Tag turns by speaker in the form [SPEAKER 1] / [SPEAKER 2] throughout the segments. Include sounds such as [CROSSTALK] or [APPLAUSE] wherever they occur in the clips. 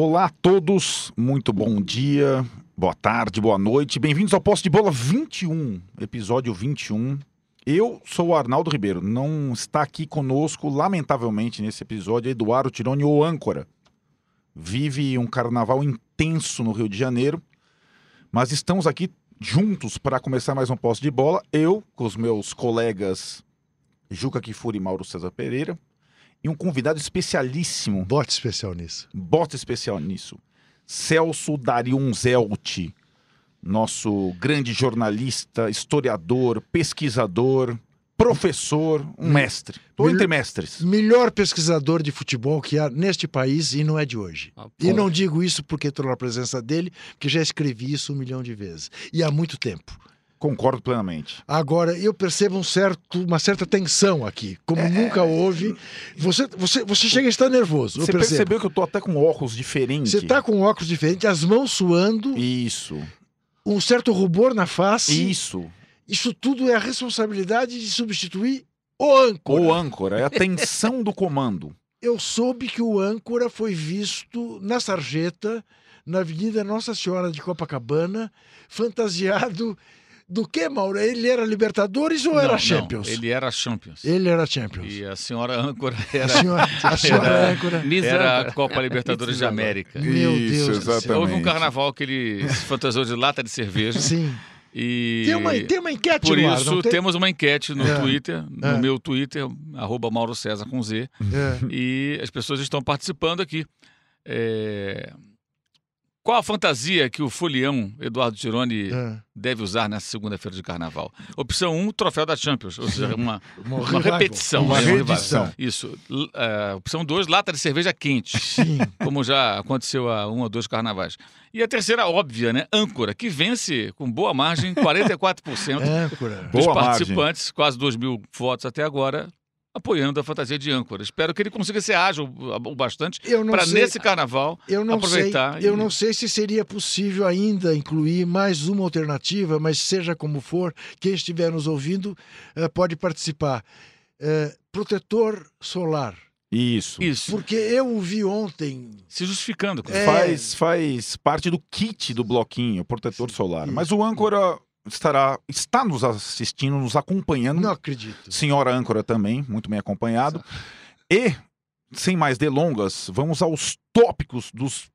[SPEAKER 1] Olá a todos, muito bom dia, boa tarde, boa noite. Bem-vindos ao Posse de Bola 21, episódio 21. Eu sou o Arnaldo Ribeiro, não está aqui conosco, lamentavelmente, nesse episódio, Eduardo Tironi, o âncora. Vive um carnaval intenso no Rio de Janeiro, mas estamos aqui juntos para começar mais um Posse de Bola. Eu, com os meus colegas Juca Kifuri e Mauro César Pereira, e um convidado especialíssimo,
[SPEAKER 2] Bote especial nisso.
[SPEAKER 1] bota especial nisso, Celso Dariun Zelti, nosso grande jornalista, historiador, pesquisador, professor, um mestre. Estou
[SPEAKER 2] Mil-
[SPEAKER 1] entre mestres.
[SPEAKER 2] Melhor pesquisador de futebol que há neste país e não é de hoje.
[SPEAKER 3] Ah,
[SPEAKER 2] E não digo isso porque estou na presença dele, porque já escrevi isso um milhão de vezes. E há muito tempo.
[SPEAKER 1] Concordo plenamente.
[SPEAKER 2] Agora, eu percebo um certo, uma certa tensão aqui, como
[SPEAKER 1] É.
[SPEAKER 2] nunca houve. Você, você, você chega a estar nervoso,
[SPEAKER 1] Você percebeu que eu tô até com óculos diferentes?
[SPEAKER 2] Você está com óculos diferentes, as mãos suando,
[SPEAKER 1] Isso,
[SPEAKER 2] um certo rubor na face.
[SPEAKER 1] isso.
[SPEAKER 2] Isso tudo é a responsabilidade de substituir o âncora.
[SPEAKER 1] O âncora, é a tensão do comando. [LAUGHS]
[SPEAKER 2] Eu soube que o âncora foi visto na sarjeta, na Avenida Nossa Senhora de Copacabana, fantasiado do que, Mauro? Ele era Libertadores ou
[SPEAKER 3] Não,
[SPEAKER 2] era
[SPEAKER 3] não,
[SPEAKER 2] Champions?
[SPEAKER 3] ele era Champions.
[SPEAKER 2] Ele era Champions.
[SPEAKER 3] E a senhora âncora
[SPEAKER 2] A
[SPEAKER 3] era,
[SPEAKER 2] senhora, a senhora
[SPEAKER 3] Era-
[SPEAKER 2] âncora.
[SPEAKER 3] era a Copa Libertadores de América.
[SPEAKER 2] Meu
[SPEAKER 1] Isso,
[SPEAKER 2] Deus do céu.
[SPEAKER 1] exatamente.
[SPEAKER 3] Houve um carnaval que ele se fantasiou de lata de cerveja.
[SPEAKER 2] Sim.
[SPEAKER 3] E
[SPEAKER 2] Tem uma, tem uma enquete
[SPEAKER 3] por
[SPEAKER 2] no ar,
[SPEAKER 3] isso
[SPEAKER 2] não tem?
[SPEAKER 3] temos uma enquete no
[SPEAKER 2] É.
[SPEAKER 3] Twitter, no
[SPEAKER 2] É.
[SPEAKER 3] meu Twitter, arroba Mauro César com Z,
[SPEAKER 2] É.
[SPEAKER 3] e as pessoas estão participando aqui. Qual a fantasia que o folião Eduardo Tironi
[SPEAKER 2] É.
[SPEAKER 3] deve usar nessa segunda-feira de carnaval? Opção 1, troféu da Champions, ou seja, uma, [LAUGHS]
[SPEAKER 2] Uma
[SPEAKER 3] uma repetição.
[SPEAKER 2] Uma
[SPEAKER 3] né?
[SPEAKER 2] reedição.
[SPEAKER 3] Isso. É, opção 2, lata de cerveja quente,
[SPEAKER 2] Sim.
[SPEAKER 3] como já aconteceu há um ou dois carnavais. E a terceira, óbvia, né? Âncora, que vence com boa margem, 44% [LAUGHS]
[SPEAKER 2] Âncora.
[SPEAKER 3] dos
[SPEAKER 1] Boa
[SPEAKER 3] participantes, quase 2 mil votos até agora, apoiando a fantasia de âncora. Espero que ele consiga ser ágil o bastante para nesse carnaval
[SPEAKER 2] Eu não
[SPEAKER 3] aproveitar
[SPEAKER 2] sei, eu
[SPEAKER 3] e-
[SPEAKER 2] não sei se seria possível ainda incluir mais uma alternativa, mas seja como for, quem estiver nos ouvindo eh, pode participar. Eh, protetor solar,
[SPEAKER 1] Isso.
[SPEAKER 3] isso,
[SPEAKER 2] porque eu o vi ontem.
[SPEAKER 3] se justificando.
[SPEAKER 2] É.
[SPEAKER 1] Faz, faz parte do kit do bloquinho, protetor solar.
[SPEAKER 2] Isso.
[SPEAKER 1] Mas o âncora estará, está nos assistindo, nos acompanhando.
[SPEAKER 2] Não acredito.
[SPEAKER 1] Senhora âncora também, muito bem acompanhado. E, sem mais delongas, vamos aos tópicos dos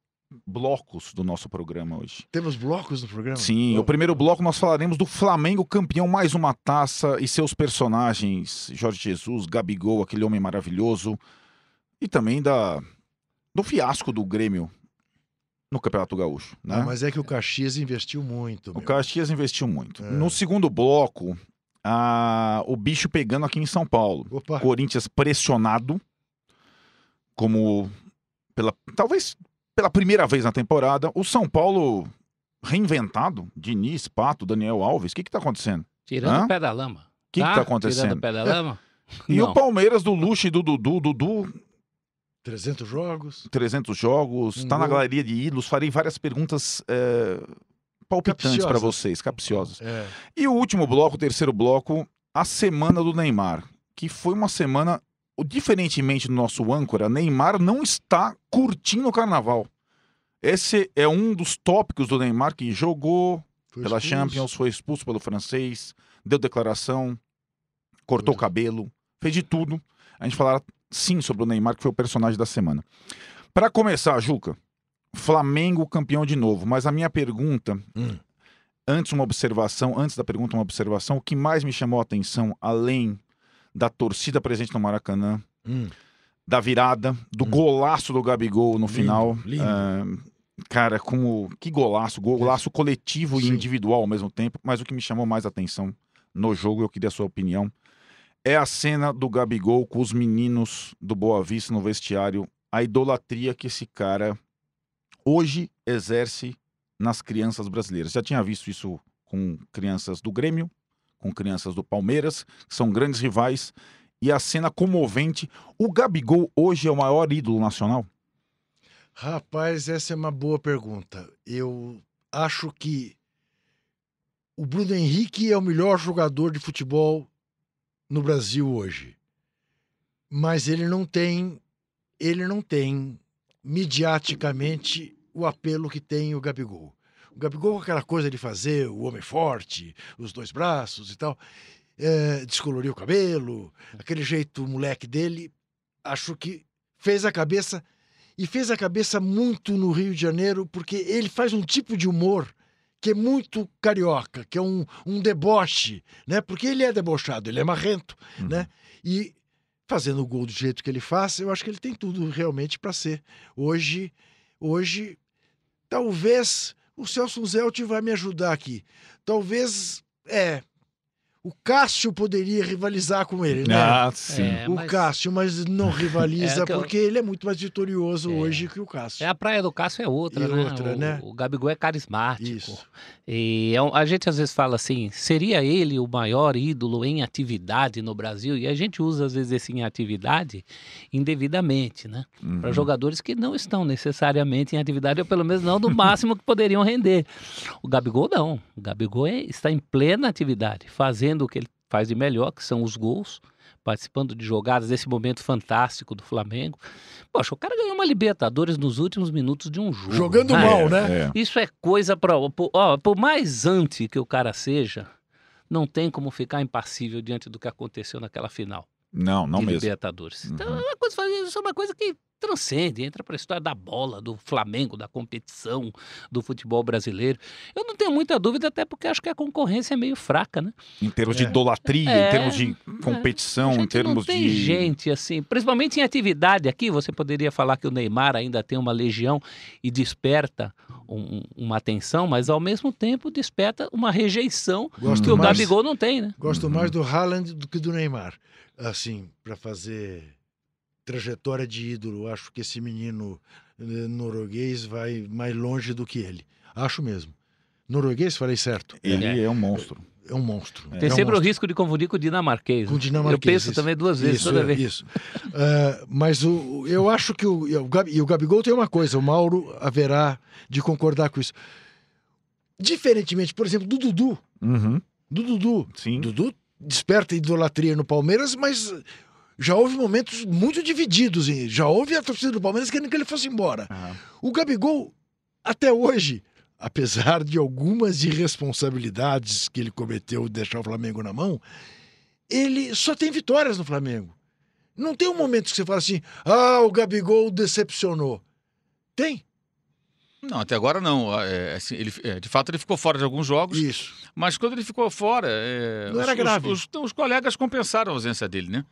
[SPEAKER 1] blocos do nosso programa hoje.
[SPEAKER 2] Temos blocos no programa?
[SPEAKER 1] Sim, o primeiro bloco nós falaremos do Flamengo campeão mais uma taça e seus personagens, Jorge Jesus, Gabigol, aquele homem maravilhoso, e também da do fiasco do Grêmio no Campeonato Gaúcho, né?
[SPEAKER 2] Ah, mas é que o Caxias investiu muito.
[SPEAKER 1] O
[SPEAKER 2] meu.
[SPEAKER 1] Caxias investiu muito.
[SPEAKER 2] É.
[SPEAKER 1] No segundo bloco, a- o bicho pegando aqui em São Paulo.
[SPEAKER 2] Opa,
[SPEAKER 1] Corinthians pressionado, como pela talvez pela primeira vez na temporada. O São Paulo reinventado, Diniz, Pato, Daniel Alves. O que está acontecendo?
[SPEAKER 4] Tirando
[SPEAKER 1] Hã?
[SPEAKER 4] o pé da lama.
[SPEAKER 1] O que
[SPEAKER 4] tá?
[SPEAKER 1] está acontecendo?
[SPEAKER 4] Tirando o pé da lama? [LAUGHS]
[SPEAKER 1] E o
[SPEAKER 4] Não.
[SPEAKER 1] Palmeiras do Luxo e do Dudu, Dudu,
[SPEAKER 2] 300 jogos.
[SPEAKER 1] 300 jogos,
[SPEAKER 2] Um
[SPEAKER 1] está na
[SPEAKER 2] gol.
[SPEAKER 1] galeria de ídolos. Farei várias perguntas é, palpitantes para vocês, capciosas.
[SPEAKER 2] É.
[SPEAKER 1] E o último bloco, o terceiro bloco, a semana do Neymar, que foi uma semana, diferentemente do nosso âncora, Neymar não está curtindo o carnaval. Esse é um dos tópicos do Neymar que jogou
[SPEAKER 2] Foi
[SPEAKER 1] pela
[SPEAKER 2] expulso.
[SPEAKER 1] Champions, foi expulso pelo francês, deu declaração, cortou o
[SPEAKER 2] Foi.
[SPEAKER 1] cabelo, fez de tudo. A gente falará sim sobre o Neymar, que foi o personagem da semana. Para começar, Juca, Flamengo campeão de novo, mas a minha pergunta
[SPEAKER 2] Hum.
[SPEAKER 1] antes uma observação, antes da pergunta uma observação, o que mais me chamou a atenção, além da torcida presente no Maracanã,
[SPEAKER 2] Hum.
[SPEAKER 1] da virada, do
[SPEAKER 2] Hum.
[SPEAKER 1] golaço do Gabigol no
[SPEAKER 2] Lindo,
[SPEAKER 1] final,
[SPEAKER 2] lindo.
[SPEAKER 1] ah, cara, como que golaço, golaço coletivo e
[SPEAKER 2] Sim.
[SPEAKER 1] individual ao mesmo tempo, mas o que me chamou mais a atenção no jogo, eu queria a sua opinião, é a cena do Gabigol com os meninos do Boa Vista no vestiário, a idolatria que esse cara hoje exerce nas crianças brasileiras. Já tinha visto isso com crianças do Grêmio, com crianças do Palmeiras, que são grandes rivais, e a cena comovente. O Gabigol hoje é o maior ídolo nacional?
[SPEAKER 2] Rapaz, essa é uma boa pergunta. Eu acho que o Bruno Henrique é o melhor jogador de futebol no Brasil hoje. Mas ele não tem ele não tem midiaticamente o apelo que tem o Gabigol. O Gabigol com aquela coisa de fazer o homem forte, os dois braços e tal, é, o cabelo, aquele jeito moleque dele, acho que fez a cabeça e fez a cabeça muito no Rio de Janeiro, porque ele faz um tipo de humor que é muito carioca, que é um, um deboche, né? Porque ele é debochado, ele é marrento,
[SPEAKER 1] Uhum.
[SPEAKER 2] né? E fazendo o gol do jeito que ele faz, eu acho que ele tem tudo realmente para ser. Hoje, hoje, talvez o Celso Zelt vai me ajudar aqui. Talvez, é, o Cássio poderia rivalizar com ele, né?
[SPEAKER 1] Ah, sim.
[SPEAKER 4] É,
[SPEAKER 2] o
[SPEAKER 4] mas
[SPEAKER 2] Cássio, mas não [LAUGHS] rivaliza
[SPEAKER 4] É eu-
[SPEAKER 2] porque ele é muito mais vitorioso
[SPEAKER 4] É.
[SPEAKER 2] hoje que o Cássio.
[SPEAKER 4] é a praia do Cássio é outra,
[SPEAKER 2] E
[SPEAKER 4] né?
[SPEAKER 2] outra,
[SPEAKER 4] o,
[SPEAKER 2] né?
[SPEAKER 4] o Gabigol é carismático.
[SPEAKER 2] Isso.
[SPEAKER 4] E é um- a gente às vezes fala assim, seria ele o maior ídolo em atividade no Brasil? E a gente usa às vezes esse em atividade indevidamente, né? Para
[SPEAKER 1] Uhum.
[SPEAKER 4] jogadores que não estão necessariamente em atividade, ou pelo menos não do máximo que poderiam render. O Gabigol não. O Gabigol é- está em plena atividade, fazendo o que ele faz de melhor, que são os gols, participando de jogadas desse momento fantástico do Flamengo. Poxa, o cara ganhou uma Libertadores nos últimos minutos de um jogo.
[SPEAKER 2] Jogando
[SPEAKER 4] né?
[SPEAKER 2] mal, né?
[SPEAKER 1] É.
[SPEAKER 4] Isso é coisa para. Por mais anti que o cara seja, não tem como ficar impassível diante do que aconteceu naquela final
[SPEAKER 1] Não, não
[SPEAKER 4] de
[SPEAKER 1] mesmo.
[SPEAKER 4] Libertadores. Então
[SPEAKER 1] Uhum.
[SPEAKER 4] é uma coisa, isso é uma coisa que transcende, entra para a história da bola, do Flamengo, da competição, do futebol brasileiro. Eu não tenho muita dúvida, até porque acho que a concorrência é meio fraca, né?
[SPEAKER 1] Em termos de
[SPEAKER 2] É.
[SPEAKER 1] idolatria,
[SPEAKER 4] É,
[SPEAKER 1] em termos de competição,
[SPEAKER 4] A
[SPEAKER 1] em termos
[SPEAKER 4] não tem
[SPEAKER 1] de.
[SPEAKER 4] gente assim, principalmente em atividade aqui, você poderia falar que o Neymar ainda tem uma legião e desperta um- uma atenção, mas ao mesmo tempo desperta uma rejeição
[SPEAKER 2] Gosto
[SPEAKER 4] que o
[SPEAKER 2] mais-
[SPEAKER 4] Gabigol não tem, né?
[SPEAKER 2] Gosto mais do Haaland do que do Neymar. Assim, para fazer trajetória de ídolo, acho que esse menino eh, norueguês vai mais longe do que ele. Acho mesmo. Norueguês, falei certo.
[SPEAKER 1] Ele
[SPEAKER 4] É.
[SPEAKER 1] é um monstro.
[SPEAKER 2] É um monstro.
[SPEAKER 4] Tem
[SPEAKER 2] é um
[SPEAKER 4] sempre o
[SPEAKER 2] monstro.
[SPEAKER 4] risco de confundir com o dinamarquês.
[SPEAKER 2] Com
[SPEAKER 4] né?
[SPEAKER 2] o dinamarquês.
[SPEAKER 4] Eu penso
[SPEAKER 2] isso.
[SPEAKER 4] também duas vezes
[SPEAKER 2] Isso,
[SPEAKER 4] toda
[SPEAKER 2] é,
[SPEAKER 4] vez.
[SPEAKER 2] Isso. Ah, mas o, eu acho que o, o Gabi- e o Gabigol tem uma coisa, o Mauro haverá de concordar com isso. Diferentemente, por exemplo, do Dudu.
[SPEAKER 1] Uhum.
[SPEAKER 2] Do Dudu.
[SPEAKER 1] Sim.
[SPEAKER 2] Dudu desperta idolatria no Palmeiras, mas já houve momentos muito divididos. hein? Já houve a torcida do Palmeiras querendo que ele fosse embora.
[SPEAKER 1] Aham.
[SPEAKER 2] O Gabigol, até hoje, apesar de algumas irresponsabilidades que ele cometeu de deixar o Flamengo na mão, ele só tem vitórias no Flamengo. Não tem um momento que você fala assim: ah, o Gabigol decepcionou. Tem?
[SPEAKER 3] Não, até agora não. É, assim, ele, é, de fato, ele ficou fora de alguns jogos,
[SPEAKER 2] Isso.
[SPEAKER 3] mas quando ele ficou fora. é,
[SPEAKER 2] Não
[SPEAKER 3] os,
[SPEAKER 2] era grave.
[SPEAKER 3] Os, os- os colegas compensaram a ausência dele, né?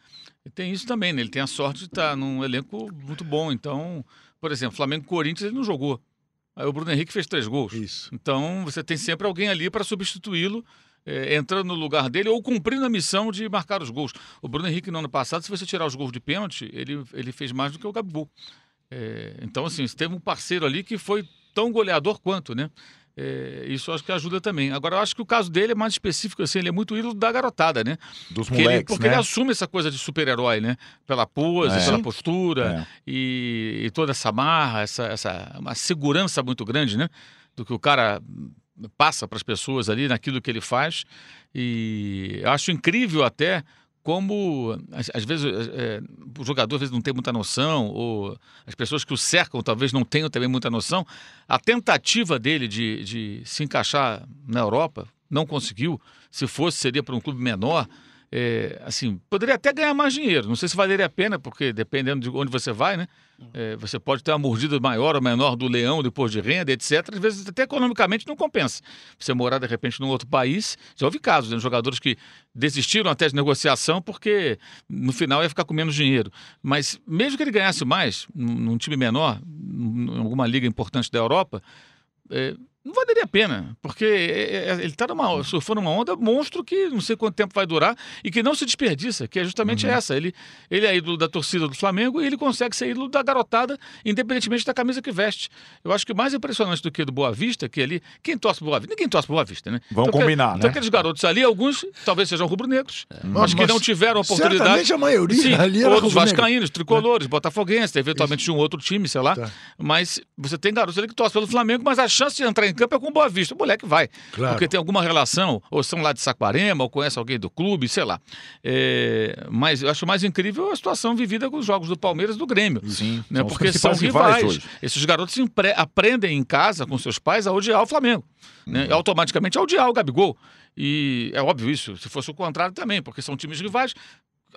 [SPEAKER 3] E tem isso também, né? Ele tem a sorte de estar num elenco muito bom. Então, por exemplo, Flamengo Corinthians ele não jogou. Aí o Bruno Henrique fez três gols.
[SPEAKER 2] Isso.
[SPEAKER 3] Então, você tem sempre alguém ali para substituí-lo, é, entrando no lugar dele ou cumprindo a missão de marcar os gols. O Bruno Henrique, no ano passado, se você tirar os gols de pênalti, ele, ele fez mais do que o Gabigol. É, então, assim, você teve um parceiro ali que foi tão goleador quanto, né? É, isso acho que ajuda também. Agora, eu acho que o caso dele é mais específico, assim, ele é muito ídolo da garotada, né?
[SPEAKER 1] Dos
[SPEAKER 3] Porque, ele,
[SPEAKER 1] moleques,
[SPEAKER 3] porque
[SPEAKER 1] né?
[SPEAKER 3] ele assume essa coisa de super-herói, né? Pela pose,
[SPEAKER 1] É.
[SPEAKER 3] pela postura
[SPEAKER 1] É.
[SPEAKER 3] e, e toda essa marra, essa, essa uma segurança muito grande, né? Do que o cara passa para as pessoas ali naquilo que ele faz. E acho incrível até como, às, vezes, é, o jogador às vezes não tem muita noção, ou as pessoas que o cercam talvez não tenham também muita noção. A tentativa dele de, de se encaixar na Europa não conseguiu. Se fosse, seria para um clube menor. É, assim, poderia até ganhar mais dinheiro. Não sei se valeria a pena, porque dependendo de onde você vai, né? É, você pode ter uma mordida maior ou menor do leão depois de renda, etc. Às vezes, até economicamente, não compensa. Você morar, de repente, num outro país. Já houve casos, né? Jogadores que desistiram até de negociação porque no final ia ficar com menos dinheiro. Mas mesmo que ele ganhasse mais, num, time menor, em alguma liga importante da Europa, é, não valeria a pena, porque é, é, ele está surfando uma onda monstro que não sei quanto tempo vai durar e que não se desperdiça, que é justamente essa. Ele, ele é ídolo da torcida do Flamengo e ele consegue ser ídolo da garotada, independentemente da camisa que veste. Eu acho que mais impressionante do que do Boa Vista, que ali. Quem torce pro Boa Vista? Ninguém torce pro Boa Vista, né?
[SPEAKER 1] Vamos
[SPEAKER 3] Então,
[SPEAKER 1] combinar,
[SPEAKER 3] Então
[SPEAKER 1] né?
[SPEAKER 3] aqueles garotos ali, alguns talvez sejam rubro-negros, mas,
[SPEAKER 2] Mas-
[SPEAKER 3] que não tiveram oportunidade.
[SPEAKER 2] A maioria
[SPEAKER 3] Sim,
[SPEAKER 2] ali era
[SPEAKER 3] outros vascaínos, tricolores, botafoguenses, eventualmente de um outro time, sei lá.
[SPEAKER 2] Tá.
[SPEAKER 3] Mas você tem garotos ali que torcem pelo Flamengo, mas a chance de entrar em em campo é com Boa Vista. O moleque vai.
[SPEAKER 2] Claro.
[SPEAKER 3] Porque tem alguma relação, ou são lá de Saquarema, ou conhece alguém do clube, sei lá. É, mas eu acho mais incrível a situação vivida com os jogos do Palmeiras e do Grêmio.
[SPEAKER 1] Sim,
[SPEAKER 3] Né?
[SPEAKER 1] são
[SPEAKER 3] Porque são rivais.
[SPEAKER 1] hoje.
[SPEAKER 3] Esses garotos aprendem em casa com seus pais a odiar o Flamengo. Né?
[SPEAKER 1] Uhum.
[SPEAKER 3] E automaticamente a odiar o Gabigol. E é óbvio isso, se fosse o contrário também, porque são times rivais.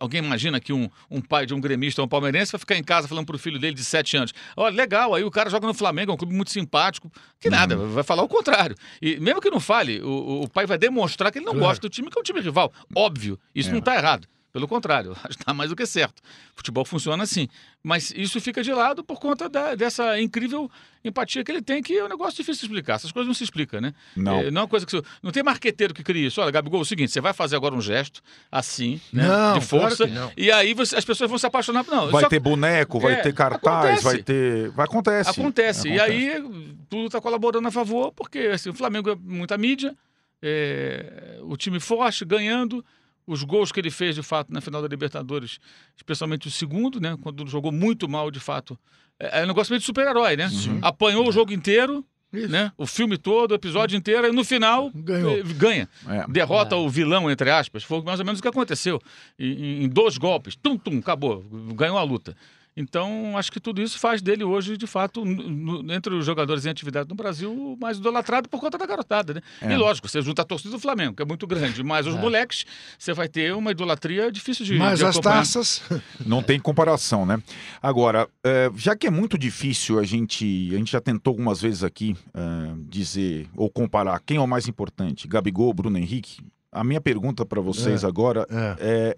[SPEAKER 3] Alguém imagina que um, um pai de um gremista ou um palmeirense vai ficar em casa falando pro filho dele de 7 anos: Olha, legal, aí o cara joga no Flamengo, é um clube muito simpático. Que nada,
[SPEAKER 1] Uhum.
[SPEAKER 3] vai falar o contrário. E mesmo que não fale, o, o- o pai vai demonstrar que ele não
[SPEAKER 2] Claro.
[SPEAKER 3] gosta do time, que é um time rival. Óbvio, isso
[SPEAKER 1] É.
[SPEAKER 3] não está errado. Pelo contrário, [LAUGHS] acho que está mais do que certo. Futebol funciona assim. Mas isso fica de lado por conta da- dessa incrível empatia que ele tem, que é um negócio difícil de explicar. Essas coisas não se explicam, né?
[SPEAKER 1] Não.
[SPEAKER 3] É, não é coisa que. você- Não tem marqueteiro que cria isso. Olha, Gabigol, é o seguinte: você vai fazer agora um gesto assim, né?
[SPEAKER 2] Não,
[SPEAKER 3] de força.
[SPEAKER 2] claro.
[SPEAKER 3] E aí você- as pessoas vão se apaixonar. Não,
[SPEAKER 1] Vai
[SPEAKER 3] só-
[SPEAKER 1] ter boneco, vai
[SPEAKER 3] É,
[SPEAKER 1] ter cartaz,
[SPEAKER 3] acontece.
[SPEAKER 1] vai ter. Vai acontece.
[SPEAKER 3] Acontece. E
[SPEAKER 1] Acontece.
[SPEAKER 3] aí tudo está colaborando a favor, porque assim, o Flamengo é muita mídia, é, o time forte, ganhando. Os gols que ele fez, de fato, na final da Libertadores, especialmente o segundo, né? Quando jogou muito mal, de fato. É, é um negócio meio de super-herói, né?
[SPEAKER 1] Sim.
[SPEAKER 3] Apanhou o jogo inteiro,
[SPEAKER 2] Isso.
[SPEAKER 3] né? O filme todo, o episódio inteiro, e no final
[SPEAKER 2] Ganhou.
[SPEAKER 3] eh, ganha.
[SPEAKER 1] É.
[SPEAKER 3] Derrota
[SPEAKER 4] É.
[SPEAKER 3] o vilão, entre aspas. Foi mais ou menos o que aconteceu. Em, em- em dois golpes, tum, tum, acabou. Ganhou a luta. Então, acho que tudo isso faz dele hoje, de fato, no- entre os jogadores em atividade no Brasil, mais idolatrado por conta da garotada, né?
[SPEAKER 1] É.
[SPEAKER 3] E lógico, você junta a torcida do Flamengo, que é muito grande, mas os
[SPEAKER 4] É.
[SPEAKER 3] moleques, você vai ter uma idolatria difícil de,
[SPEAKER 2] Mas
[SPEAKER 3] de
[SPEAKER 2] as taças. [LAUGHS]
[SPEAKER 1] Não tem comparação, né? Agora, é, já que é muito difícil a gente. A gente já tentou algumas vezes aqui é, dizer ou comparar quem é o mais importante, Gabigol, Bruno Henrique. A minha pergunta para vocês
[SPEAKER 2] É.
[SPEAKER 1] agora
[SPEAKER 2] É.
[SPEAKER 1] é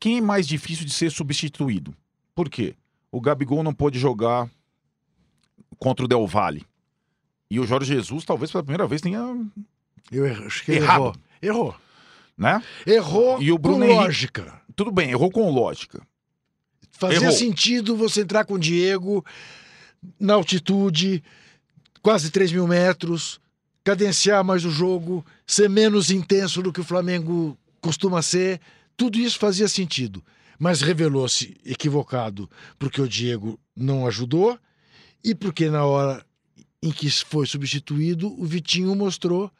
[SPEAKER 1] quem é mais difícil de ser substituído? Por quê? O Gabigol não pôde jogar contra o Del Valle. E o Jorge Jesus, talvez pela primeira vez, tenha.
[SPEAKER 2] Eu acho que
[SPEAKER 1] Errado.
[SPEAKER 2] errou. Errou.
[SPEAKER 1] Né?
[SPEAKER 2] Errou
[SPEAKER 1] E o Bruno
[SPEAKER 2] com
[SPEAKER 1] Henrique-
[SPEAKER 2] lógica.
[SPEAKER 1] Tudo bem, errou com lógica.
[SPEAKER 2] Fazia
[SPEAKER 1] Errou.
[SPEAKER 2] sentido você entrar com o Diego na altitude, quase 3 mil metros, cadenciar mais o jogo, ser menos intenso do que o Flamengo costuma ser. Tudo isso fazia sentido. Mas revelou-se equivocado porque o Diego não ajudou e porque na hora em que foi substituído, o Vitinho mostrou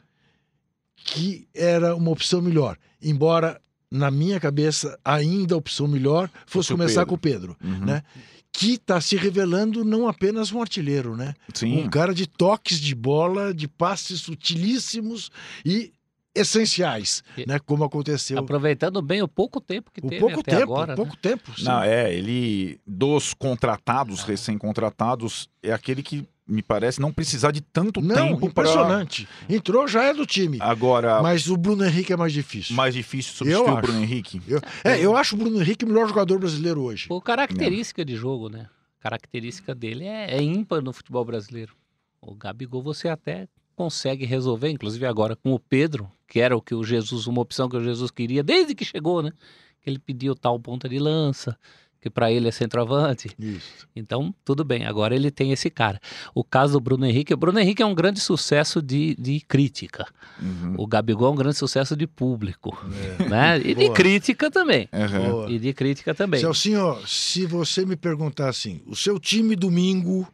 [SPEAKER 2] que era uma opção melhor. Embora, na minha cabeça, ainda a opção melhor fosse começar
[SPEAKER 1] Pedro.
[SPEAKER 2] com o Pedro
[SPEAKER 1] Uhum.
[SPEAKER 2] né? que está se revelando não apenas um artilheiro, né?
[SPEAKER 1] Sim.
[SPEAKER 2] Um cara de toques de bola, de passes sutilíssimos e essenciais,
[SPEAKER 4] E-
[SPEAKER 2] né? Como aconteceu
[SPEAKER 4] Aproveitando bem o pouco tempo que
[SPEAKER 2] o
[SPEAKER 4] teve
[SPEAKER 2] pouco
[SPEAKER 4] até
[SPEAKER 2] tempo,
[SPEAKER 4] agora.
[SPEAKER 2] o pouco
[SPEAKER 4] né?
[SPEAKER 2] tempo. sim.
[SPEAKER 1] Não, é, ele dos contratados,
[SPEAKER 2] Ah.
[SPEAKER 1] recém-contratados, é aquele que me parece não precisar de tanto
[SPEAKER 2] Não,
[SPEAKER 1] tempo
[SPEAKER 2] impressionante. Entrou já é do time,
[SPEAKER 1] agora
[SPEAKER 2] mas o Bruno Henrique é mais difícil.
[SPEAKER 1] mais difícil substituir
[SPEAKER 2] Eu
[SPEAKER 1] o
[SPEAKER 2] acho.
[SPEAKER 1] Bruno Henrique.
[SPEAKER 2] Eu, é, eu acho o Bruno Henrique o melhor jogador brasileiro hoje.
[SPEAKER 4] Por característica de jogo, né? A característica dele é, é ímpar no futebol brasileiro. O Gabigol você até consegue resolver, inclusive agora com o Pedro, que era o que o Jesus, uma opção que o Jesus queria desde que chegou, né? Que ele pediu tal ponta de lança, que para ele é centroavante.
[SPEAKER 2] Isso.
[SPEAKER 4] Então, tudo bem, agora ele tem esse cara. O caso do Bruno Henrique, o Bruno Henrique é um grande sucesso de, de crítica.
[SPEAKER 1] Uhum.
[SPEAKER 4] O Gabigol é um grande sucesso de público,
[SPEAKER 2] É.
[SPEAKER 4] né? E de crítica também.
[SPEAKER 1] Uhum.
[SPEAKER 4] E de crítica também.
[SPEAKER 2] Celcinho, se você me perguntar assim, o seu time domingo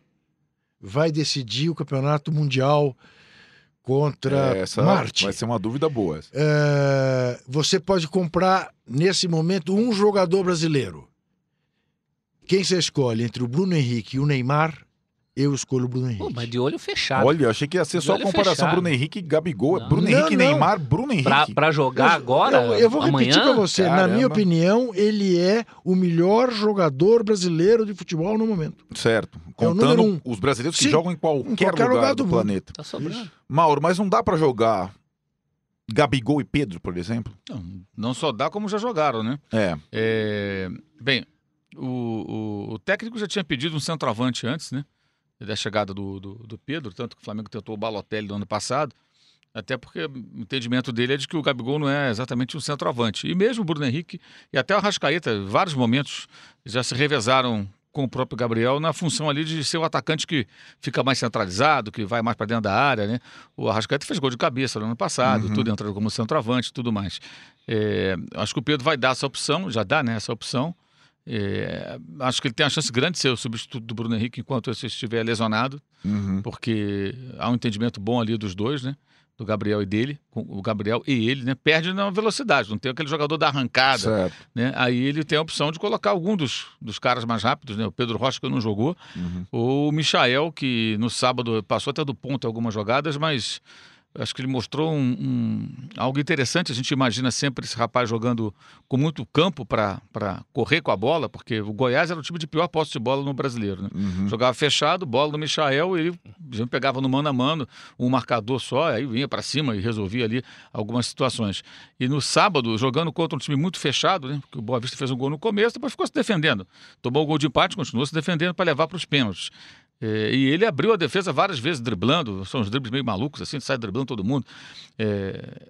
[SPEAKER 2] vai decidir o campeonato mundial contra
[SPEAKER 1] É, Essa
[SPEAKER 2] Marte.
[SPEAKER 1] vai ser uma dúvida boa.
[SPEAKER 2] É, você pode comprar nesse momento um jogador brasileiro. Quem você escolhe entre o Bruno Henrique e o Neymar? Eu escolho o Bruno Henrique.
[SPEAKER 4] Pô, mas de olho fechado.
[SPEAKER 1] Olha, eu achei que ia ser só a comparação
[SPEAKER 4] fechado.
[SPEAKER 1] Bruno Henrique e Gabigol.
[SPEAKER 4] Não.
[SPEAKER 1] Bruno
[SPEAKER 2] Não,
[SPEAKER 1] Henrique,
[SPEAKER 2] não.
[SPEAKER 1] Neymar, Bruno Henrique.
[SPEAKER 4] Pra, pra jogar agora,
[SPEAKER 2] eu, eu vou
[SPEAKER 4] amanhã,
[SPEAKER 2] repetir para você. Na
[SPEAKER 1] Caramba.
[SPEAKER 2] minha opinião, ele é o melhor jogador brasileiro de futebol no momento.
[SPEAKER 1] Certo.
[SPEAKER 2] É
[SPEAKER 1] Contando
[SPEAKER 2] número um.
[SPEAKER 1] os brasileiros que
[SPEAKER 2] Sim,
[SPEAKER 1] jogam em qualquer,
[SPEAKER 2] em qualquer
[SPEAKER 1] lugar,
[SPEAKER 2] lugar
[SPEAKER 1] do,
[SPEAKER 2] do
[SPEAKER 1] planeta.
[SPEAKER 4] tá sobrando.
[SPEAKER 1] Mauro, mas não dá pra jogar Gabigol e Pedro, por exemplo?
[SPEAKER 3] Não, não só dá como já jogaram, né?
[SPEAKER 1] É.
[SPEAKER 3] É, bem, o, o- o técnico já tinha pedido um centroavante antes, né? Da chegada do, do, do Pedro, tanto que o Flamengo tentou o Balotelli no ano passado, até porque o entendimento dele é de que o Gabigol não é exatamente um centroavante. E mesmo o Bruno Henrique e até o Arrascaeta, em vários momentos, já se revezaram com o próprio Gabriel na função ali de ser o atacante que fica mais centralizado, que vai mais para dentro da área, né? O Arrascaeta fez gol de cabeça no ano passado,
[SPEAKER 1] Uhum.
[SPEAKER 3] tudo entrando como centroavante e tudo mais. É, acho que o Pedro vai dar essa opção, já dá né, essa opção. É, acho que ele tem a chance grande de ser o substituto do Bruno Henrique enquanto esse estiver lesionado,
[SPEAKER 1] Uhum.
[SPEAKER 3] porque há um entendimento bom ali dos dois, né? Do Gabriel e dele, o Gabriel e ele, né? Perde na velocidade, não tem aquele jogador da arrancada,
[SPEAKER 1] Certo.
[SPEAKER 3] né? Aí ele tem a opção de colocar algum dos, dos caras mais rápidos, né? O Pedro Rocha que não jogou,
[SPEAKER 1] Uhum.
[SPEAKER 3] ou o Michael que no sábado passou até do ponto em algumas jogadas, mas acho que ele mostrou um, um- algo interessante. A gente imagina sempre esse rapaz jogando com muito campo para correr com a bola, porque o Goiás era o time de pior posse de bola no brasileiro, né?
[SPEAKER 1] Uhum.
[SPEAKER 3] Jogava fechado, bola do Michael, e ele pegava no mano a mano, um marcador só, aí vinha para cima e resolvia ali algumas situações. E no sábado, jogando contra um time muito fechado, né? Porque o Boa Vista fez um gol no começo, depois ficou se defendendo. Tomou o gol de empate, continuou se defendendo para levar para os pênaltis. É, e ele abriu a defesa várias vezes driblando, são uns dribles meio malucos, assim, sai driblando todo mundo. É,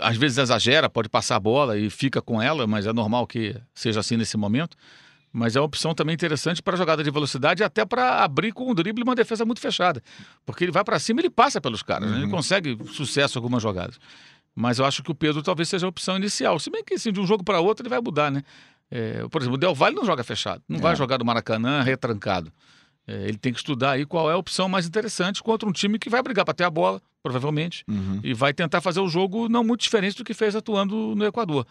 [SPEAKER 3] às vezes exagera, pode passar a bola e fica com ela, mas é normal que seja assim nesse momento. Mas é uma opção também interessante para jogada de velocidade e até para abrir com um drible uma defesa muito fechada. Porque ele vai para cima e ele passa pelos caras, né? ele consegue sucesso em algumas jogadas. Mas eu acho que o Pedro talvez seja a opção inicial. Se bem que assim, de um jogo para outro ele vai mudar, né? É, por exemplo, o Del Valle não joga fechado, não vai
[SPEAKER 1] É.
[SPEAKER 3] jogar no Maracanã retrancado. É, ele tem que estudar aí qual é a opção mais interessante contra um time que vai brigar para ter a bola, provavelmente,
[SPEAKER 1] Uhum.
[SPEAKER 3] e vai tentar fazer o jogo não muito diferente do que fez atuando no Equador.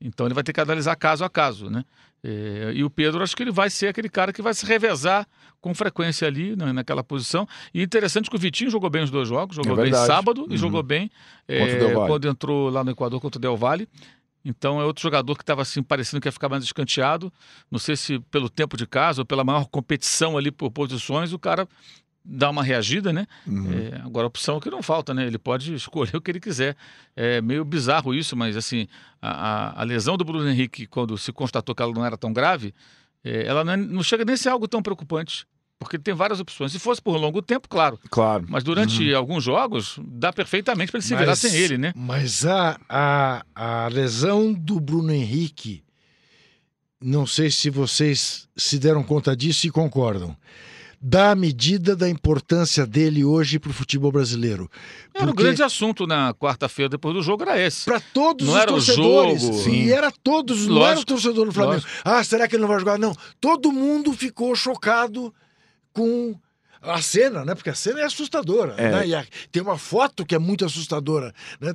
[SPEAKER 3] Então ele vai ter que analisar caso a caso, né? É, e o Pedro, acho que ele vai ser aquele cara que vai se revezar com frequência ali na- naquela posição. E interessante que o Vitinho jogou bem os dois jogos, jogou bem
[SPEAKER 1] verdade.
[SPEAKER 3] sábado
[SPEAKER 1] Uhum.
[SPEAKER 3] e jogou bem é, quando entrou lá no Equador contra o Del Valle. Então é outro jogador que estava assim parecendo que ia ficar mais escanteado. Não sei se pelo tempo de casa ou pela maior competição ali por posições, o cara dá uma reagida, né?
[SPEAKER 1] Uhum.
[SPEAKER 3] É, agora a opção que não falta, né? Ele pode [LAUGHS] escolher o que ele quiser. É meio bizarro isso, mas assim, a, a- a lesão do Bruno Henrique, quando se constatou que ela não era tão grave, é, ela não, é- não chega nem a ser algo tão preocupante. Porque ele tem várias opções. Se fosse por um longo tempo, claro.
[SPEAKER 1] Claro.
[SPEAKER 3] Mas durante alguns jogos, dá perfeitamente para ele se virar sem ele, né?
[SPEAKER 2] Mas a, a, a lesão do Bruno Henrique, não sei se vocês se deram conta disso e concordam. Dá a medida da importância dele hoje para o futebol brasileiro.
[SPEAKER 3] Era o
[SPEAKER 2] Porque-
[SPEAKER 3] grande assunto na quarta-feira depois do jogo, era esse.
[SPEAKER 2] Para todos
[SPEAKER 3] Não
[SPEAKER 2] os
[SPEAKER 3] era o
[SPEAKER 2] torcedores.
[SPEAKER 3] jogo.
[SPEAKER 2] Sim. E era todos, não era o
[SPEAKER 3] Lógico.
[SPEAKER 2] torcedor do Flamengo. Ah, será que ele não vai jogar? Não. Todo mundo ficou chocado com a cena, né? Porque a cena é assustadora.
[SPEAKER 1] É.
[SPEAKER 2] Né? E a- tem uma foto que é muito assustadora. Né?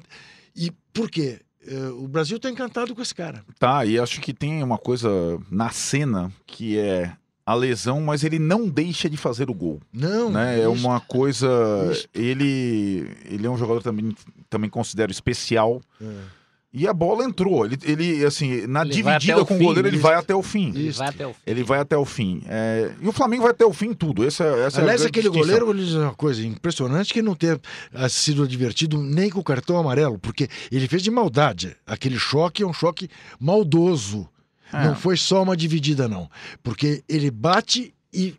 [SPEAKER 2] E por quê? Eh, o Brasil está encantado com esse cara.
[SPEAKER 1] Tá, e acho que tem uma coisa na cena que é a lesão, mas ele não deixa de fazer o gol.
[SPEAKER 2] Não.
[SPEAKER 1] né? É uma coisa. Ele, ele é um jogador também, também considero especial.
[SPEAKER 2] É.
[SPEAKER 1] E a bola entrou. Ele, ele assim, na
[SPEAKER 4] Ele
[SPEAKER 1] dividida com o
[SPEAKER 4] fim,
[SPEAKER 1] goleiro, ele vai até o fim.
[SPEAKER 4] Ele vai até o fim.
[SPEAKER 1] Ele vai até o fim. É, E o Flamengo vai até o fim tudo. Essa, essa
[SPEAKER 2] Aliás,
[SPEAKER 1] é a grande
[SPEAKER 2] aquele
[SPEAKER 1] distinção.
[SPEAKER 2] goleiro, vou lhe dizer uma coisa impressionante que não ter ah, sido advertido nem com o cartão amarelo, porque ele fez de maldade. Aquele choque é um choque maldoso.
[SPEAKER 1] É.
[SPEAKER 2] Não foi só uma dividida, não. Porque ele bate e.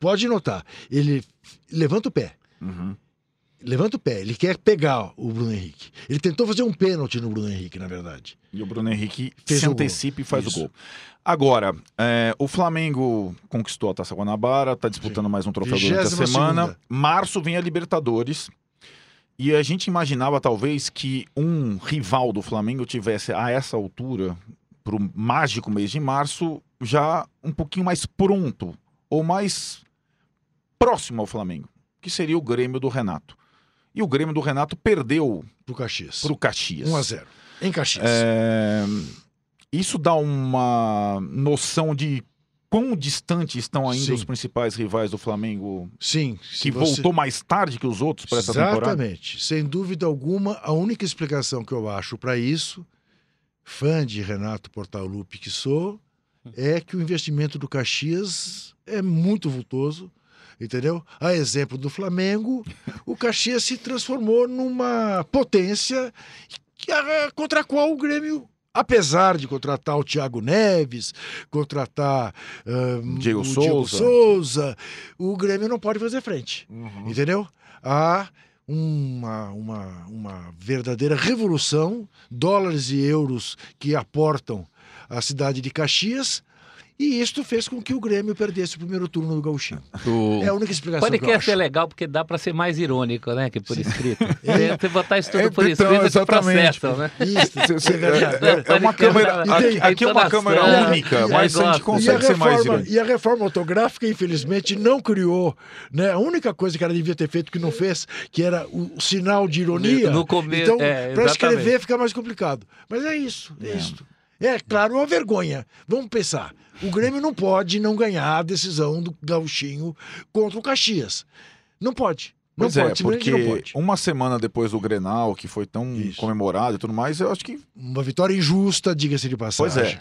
[SPEAKER 2] Pode notar, ele levanta o pé.
[SPEAKER 1] Uhum.
[SPEAKER 2] Levanta o pé, ele quer pegar o Bruno Henrique. Ele tentou fazer um pênalti no Bruno Henrique, na verdade.
[SPEAKER 1] E o Bruno Henrique
[SPEAKER 2] Fez
[SPEAKER 1] se
[SPEAKER 2] o
[SPEAKER 1] antecipa e faz
[SPEAKER 2] Isso.
[SPEAKER 1] o gol. Agora, é, o Flamengo conquistou a Taça Guanabara, tá disputando
[SPEAKER 2] Sim.
[SPEAKER 1] mais um troféu durante a
[SPEAKER 2] 22ª
[SPEAKER 1] semana.
[SPEAKER 2] segunda.
[SPEAKER 1] Março vem a Libertadores. E a gente imaginava, talvez, que um rival do Flamengo tivesse, a essa altura, pro mágico mês de março, já um pouquinho mais pronto, ou mais próximo ao Flamengo, que seria o Grêmio do Renato. E o Grêmio do Renato perdeu
[SPEAKER 2] Pro Caxias.
[SPEAKER 1] pro Caxias.
[SPEAKER 2] 1 a 0 Em Caxias.
[SPEAKER 1] É, Isso dá uma noção de quão distante estão ainda
[SPEAKER 2] Sim.
[SPEAKER 1] os principais rivais do Flamengo,
[SPEAKER 2] Sim.
[SPEAKER 1] que
[SPEAKER 2] você-
[SPEAKER 1] voltou mais tarde que os outros para essa temporada?
[SPEAKER 2] Exatamente. Sem dúvida alguma, a única explicação que eu acho para isso, fã de Renato Portaluppi que sou, é que o investimento do Caxias é muito vultoso, entendeu? A exemplo do Flamengo, o Caxias se transformou numa potência que- a- contra a qual o Grêmio Apesar de contratar o Thiago Neves, contratar ah,
[SPEAKER 1] Diego
[SPEAKER 2] o Diego
[SPEAKER 1] Souza.
[SPEAKER 2] Souza, o Grêmio não pode fazer frente.
[SPEAKER 1] Uhum.
[SPEAKER 2] Entendeu? Há uma, uma, uma verdadeira revolução, dólares e euros que aportam à cidade de Caxias, E isto fez com que o Grêmio perdesse o primeiro turno do Gauchinho.
[SPEAKER 3] O-
[SPEAKER 2] É a única explicação que eu
[SPEAKER 4] Podcast
[SPEAKER 2] acho.
[SPEAKER 4] é legal porque dá para ser mais irônico, né? Que por escrito. Se [LAUGHS] você botar isso tudo
[SPEAKER 1] É,
[SPEAKER 4] por
[SPEAKER 1] então,
[SPEAKER 4] escrito, você
[SPEAKER 1] exatamente.
[SPEAKER 4] processa, né?
[SPEAKER 2] Isso,
[SPEAKER 1] Cê-
[SPEAKER 2] é verdade.
[SPEAKER 1] é- é uma
[SPEAKER 4] Podcast
[SPEAKER 1] câmera.
[SPEAKER 4] é-
[SPEAKER 1] Aqui, aqui é uma câmera única, mas a gente.
[SPEAKER 2] E
[SPEAKER 1] consegue ser mais
[SPEAKER 2] reforma,
[SPEAKER 1] irônico.
[SPEAKER 2] e a reforma ortográfica, infelizmente, não criou. Né? A única coisa que ela devia ter feito que não fez, que era o, sinal de ironia.
[SPEAKER 4] No come-
[SPEAKER 2] Então,
[SPEAKER 4] é,
[SPEAKER 2] para escrever fica mais complicado. Mas é isso, é, isso. É, claro, uma vergonha. Vamos pensar. O Grêmio não pode não ganhar a decisão do Gauchinho contra o Caxias. Não pode. Não
[SPEAKER 1] Pois
[SPEAKER 2] pode,
[SPEAKER 1] é, porque
[SPEAKER 2] não pode.
[SPEAKER 1] uma semana depois do Grenal, que foi tão
[SPEAKER 2] Isso.
[SPEAKER 1] comemorado e tudo mais, eu acho que
[SPEAKER 2] Uma vitória injusta, diga-se de passagem.
[SPEAKER 1] Pois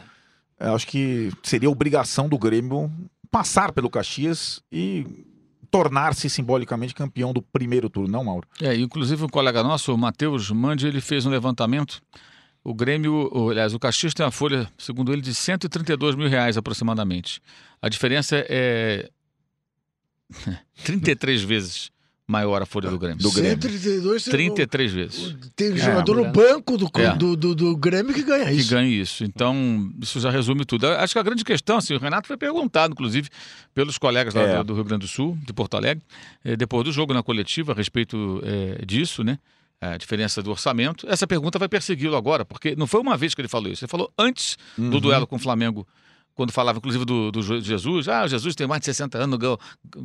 [SPEAKER 1] é. Eu acho que seria obrigação do Grêmio passar pelo Caxias e tornar-se simbolicamente campeão do primeiro turno, não, Mauro?
[SPEAKER 3] É, inclusive um colega nosso, o Matheus Mandi, ele fez um levantamento. O Grêmio, o- aliás, o Caxias tem uma folha, segundo ele, de 132 mil reais aproximadamente. A diferença é [LAUGHS] 33 vezes maior a folha do Grêmio.
[SPEAKER 1] Do Grêmio.
[SPEAKER 2] 132,
[SPEAKER 3] 33 vezes.
[SPEAKER 2] Tem jogador no
[SPEAKER 4] mulher.
[SPEAKER 2] banco do,
[SPEAKER 3] É.
[SPEAKER 2] do, do, do Grêmio que ganha
[SPEAKER 3] que
[SPEAKER 2] isso.
[SPEAKER 3] ganhe isso. Então, isso já resume tudo. Eu Acho que a grande questão, assim, o Renato foi perguntado, inclusive, pelos colegas lá
[SPEAKER 1] É.
[SPEAKER 3] do, do Rio Grande do Sul, de Porto Alegre, eh, depois do jogo na coletiva, a respeito eh, disso, né? A diferença do orçamento. Essa pergunta vai persegui-lo agora, porque não foi uma vez que ele falou isso. Ele falou antes
[SPEAKER 1] Uhum.
[SPEAKER 3] do duelo com o Flamengo, quando falava, inclusive, do, do Jesus. Ah, o Jesus tem mais de 60 anos,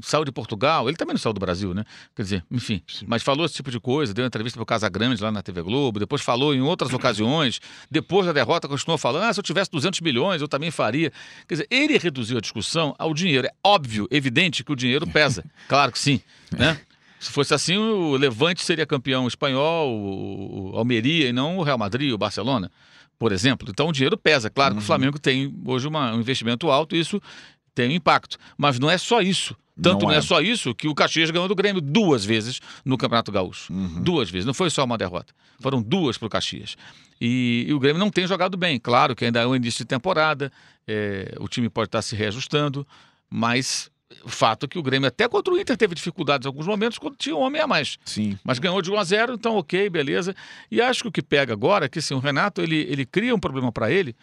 [SPEAKER 3] saiu de Portugal. Ele também não saiu do Brasil, né? Quer dizer, enfim. Mas falou esse tipo de coisa, deu uma entrevista para o Casa Grande lá na TV Globo, depois falou em outras ocasiões, [LAUGHS] depois da derrota continuou falando, ah, se eu tivesse 200 milhões eu também faria. Quer dizer, ele reduziu a discussão ao dinheiro. É óbvio, evidente que o dinheiro pesa. Claro que sim, né? [LAUGHS] Se fosse assim, o Levante seria campeão espanhol, o Almeria e não o Real Madrid, o Barcelona, por exemplo. Então o dinheiro pesa. Claro que o Flamengo tem hoje uma- um investimento alto e isso tem um impacto. Mas não é só isso. Tanto
[SPEAKER 1] Não
[SPEAKER 3] não, é.
[SPEAKER 1] é.
[SPEAKER 3] só isso que o Caxias ganhou do Grêmio duas vezes no Campeonato Gaúcho.
[SPEAKER 1] Uhum.
[SPEAKER 3] Duas vezes. Não foi só uma derrota. Foram duas para o Caxias. E, e o Grêmio não tem jogado bem. Claro que ainda é o início de temporada, é, o time pode estar se reajustando, mas fato é que o Grêmio, até contra o Inter, teve dificuldades em alguns momentos quando tinha um homem a mais.
[SPEAKER 1] Sim.
[SPEAKER 3] Mas ganhou de 1 a 0, então ok, beleza. E acho que o que pega agora é que assim, o Renato ele, ele cria um problema para ele,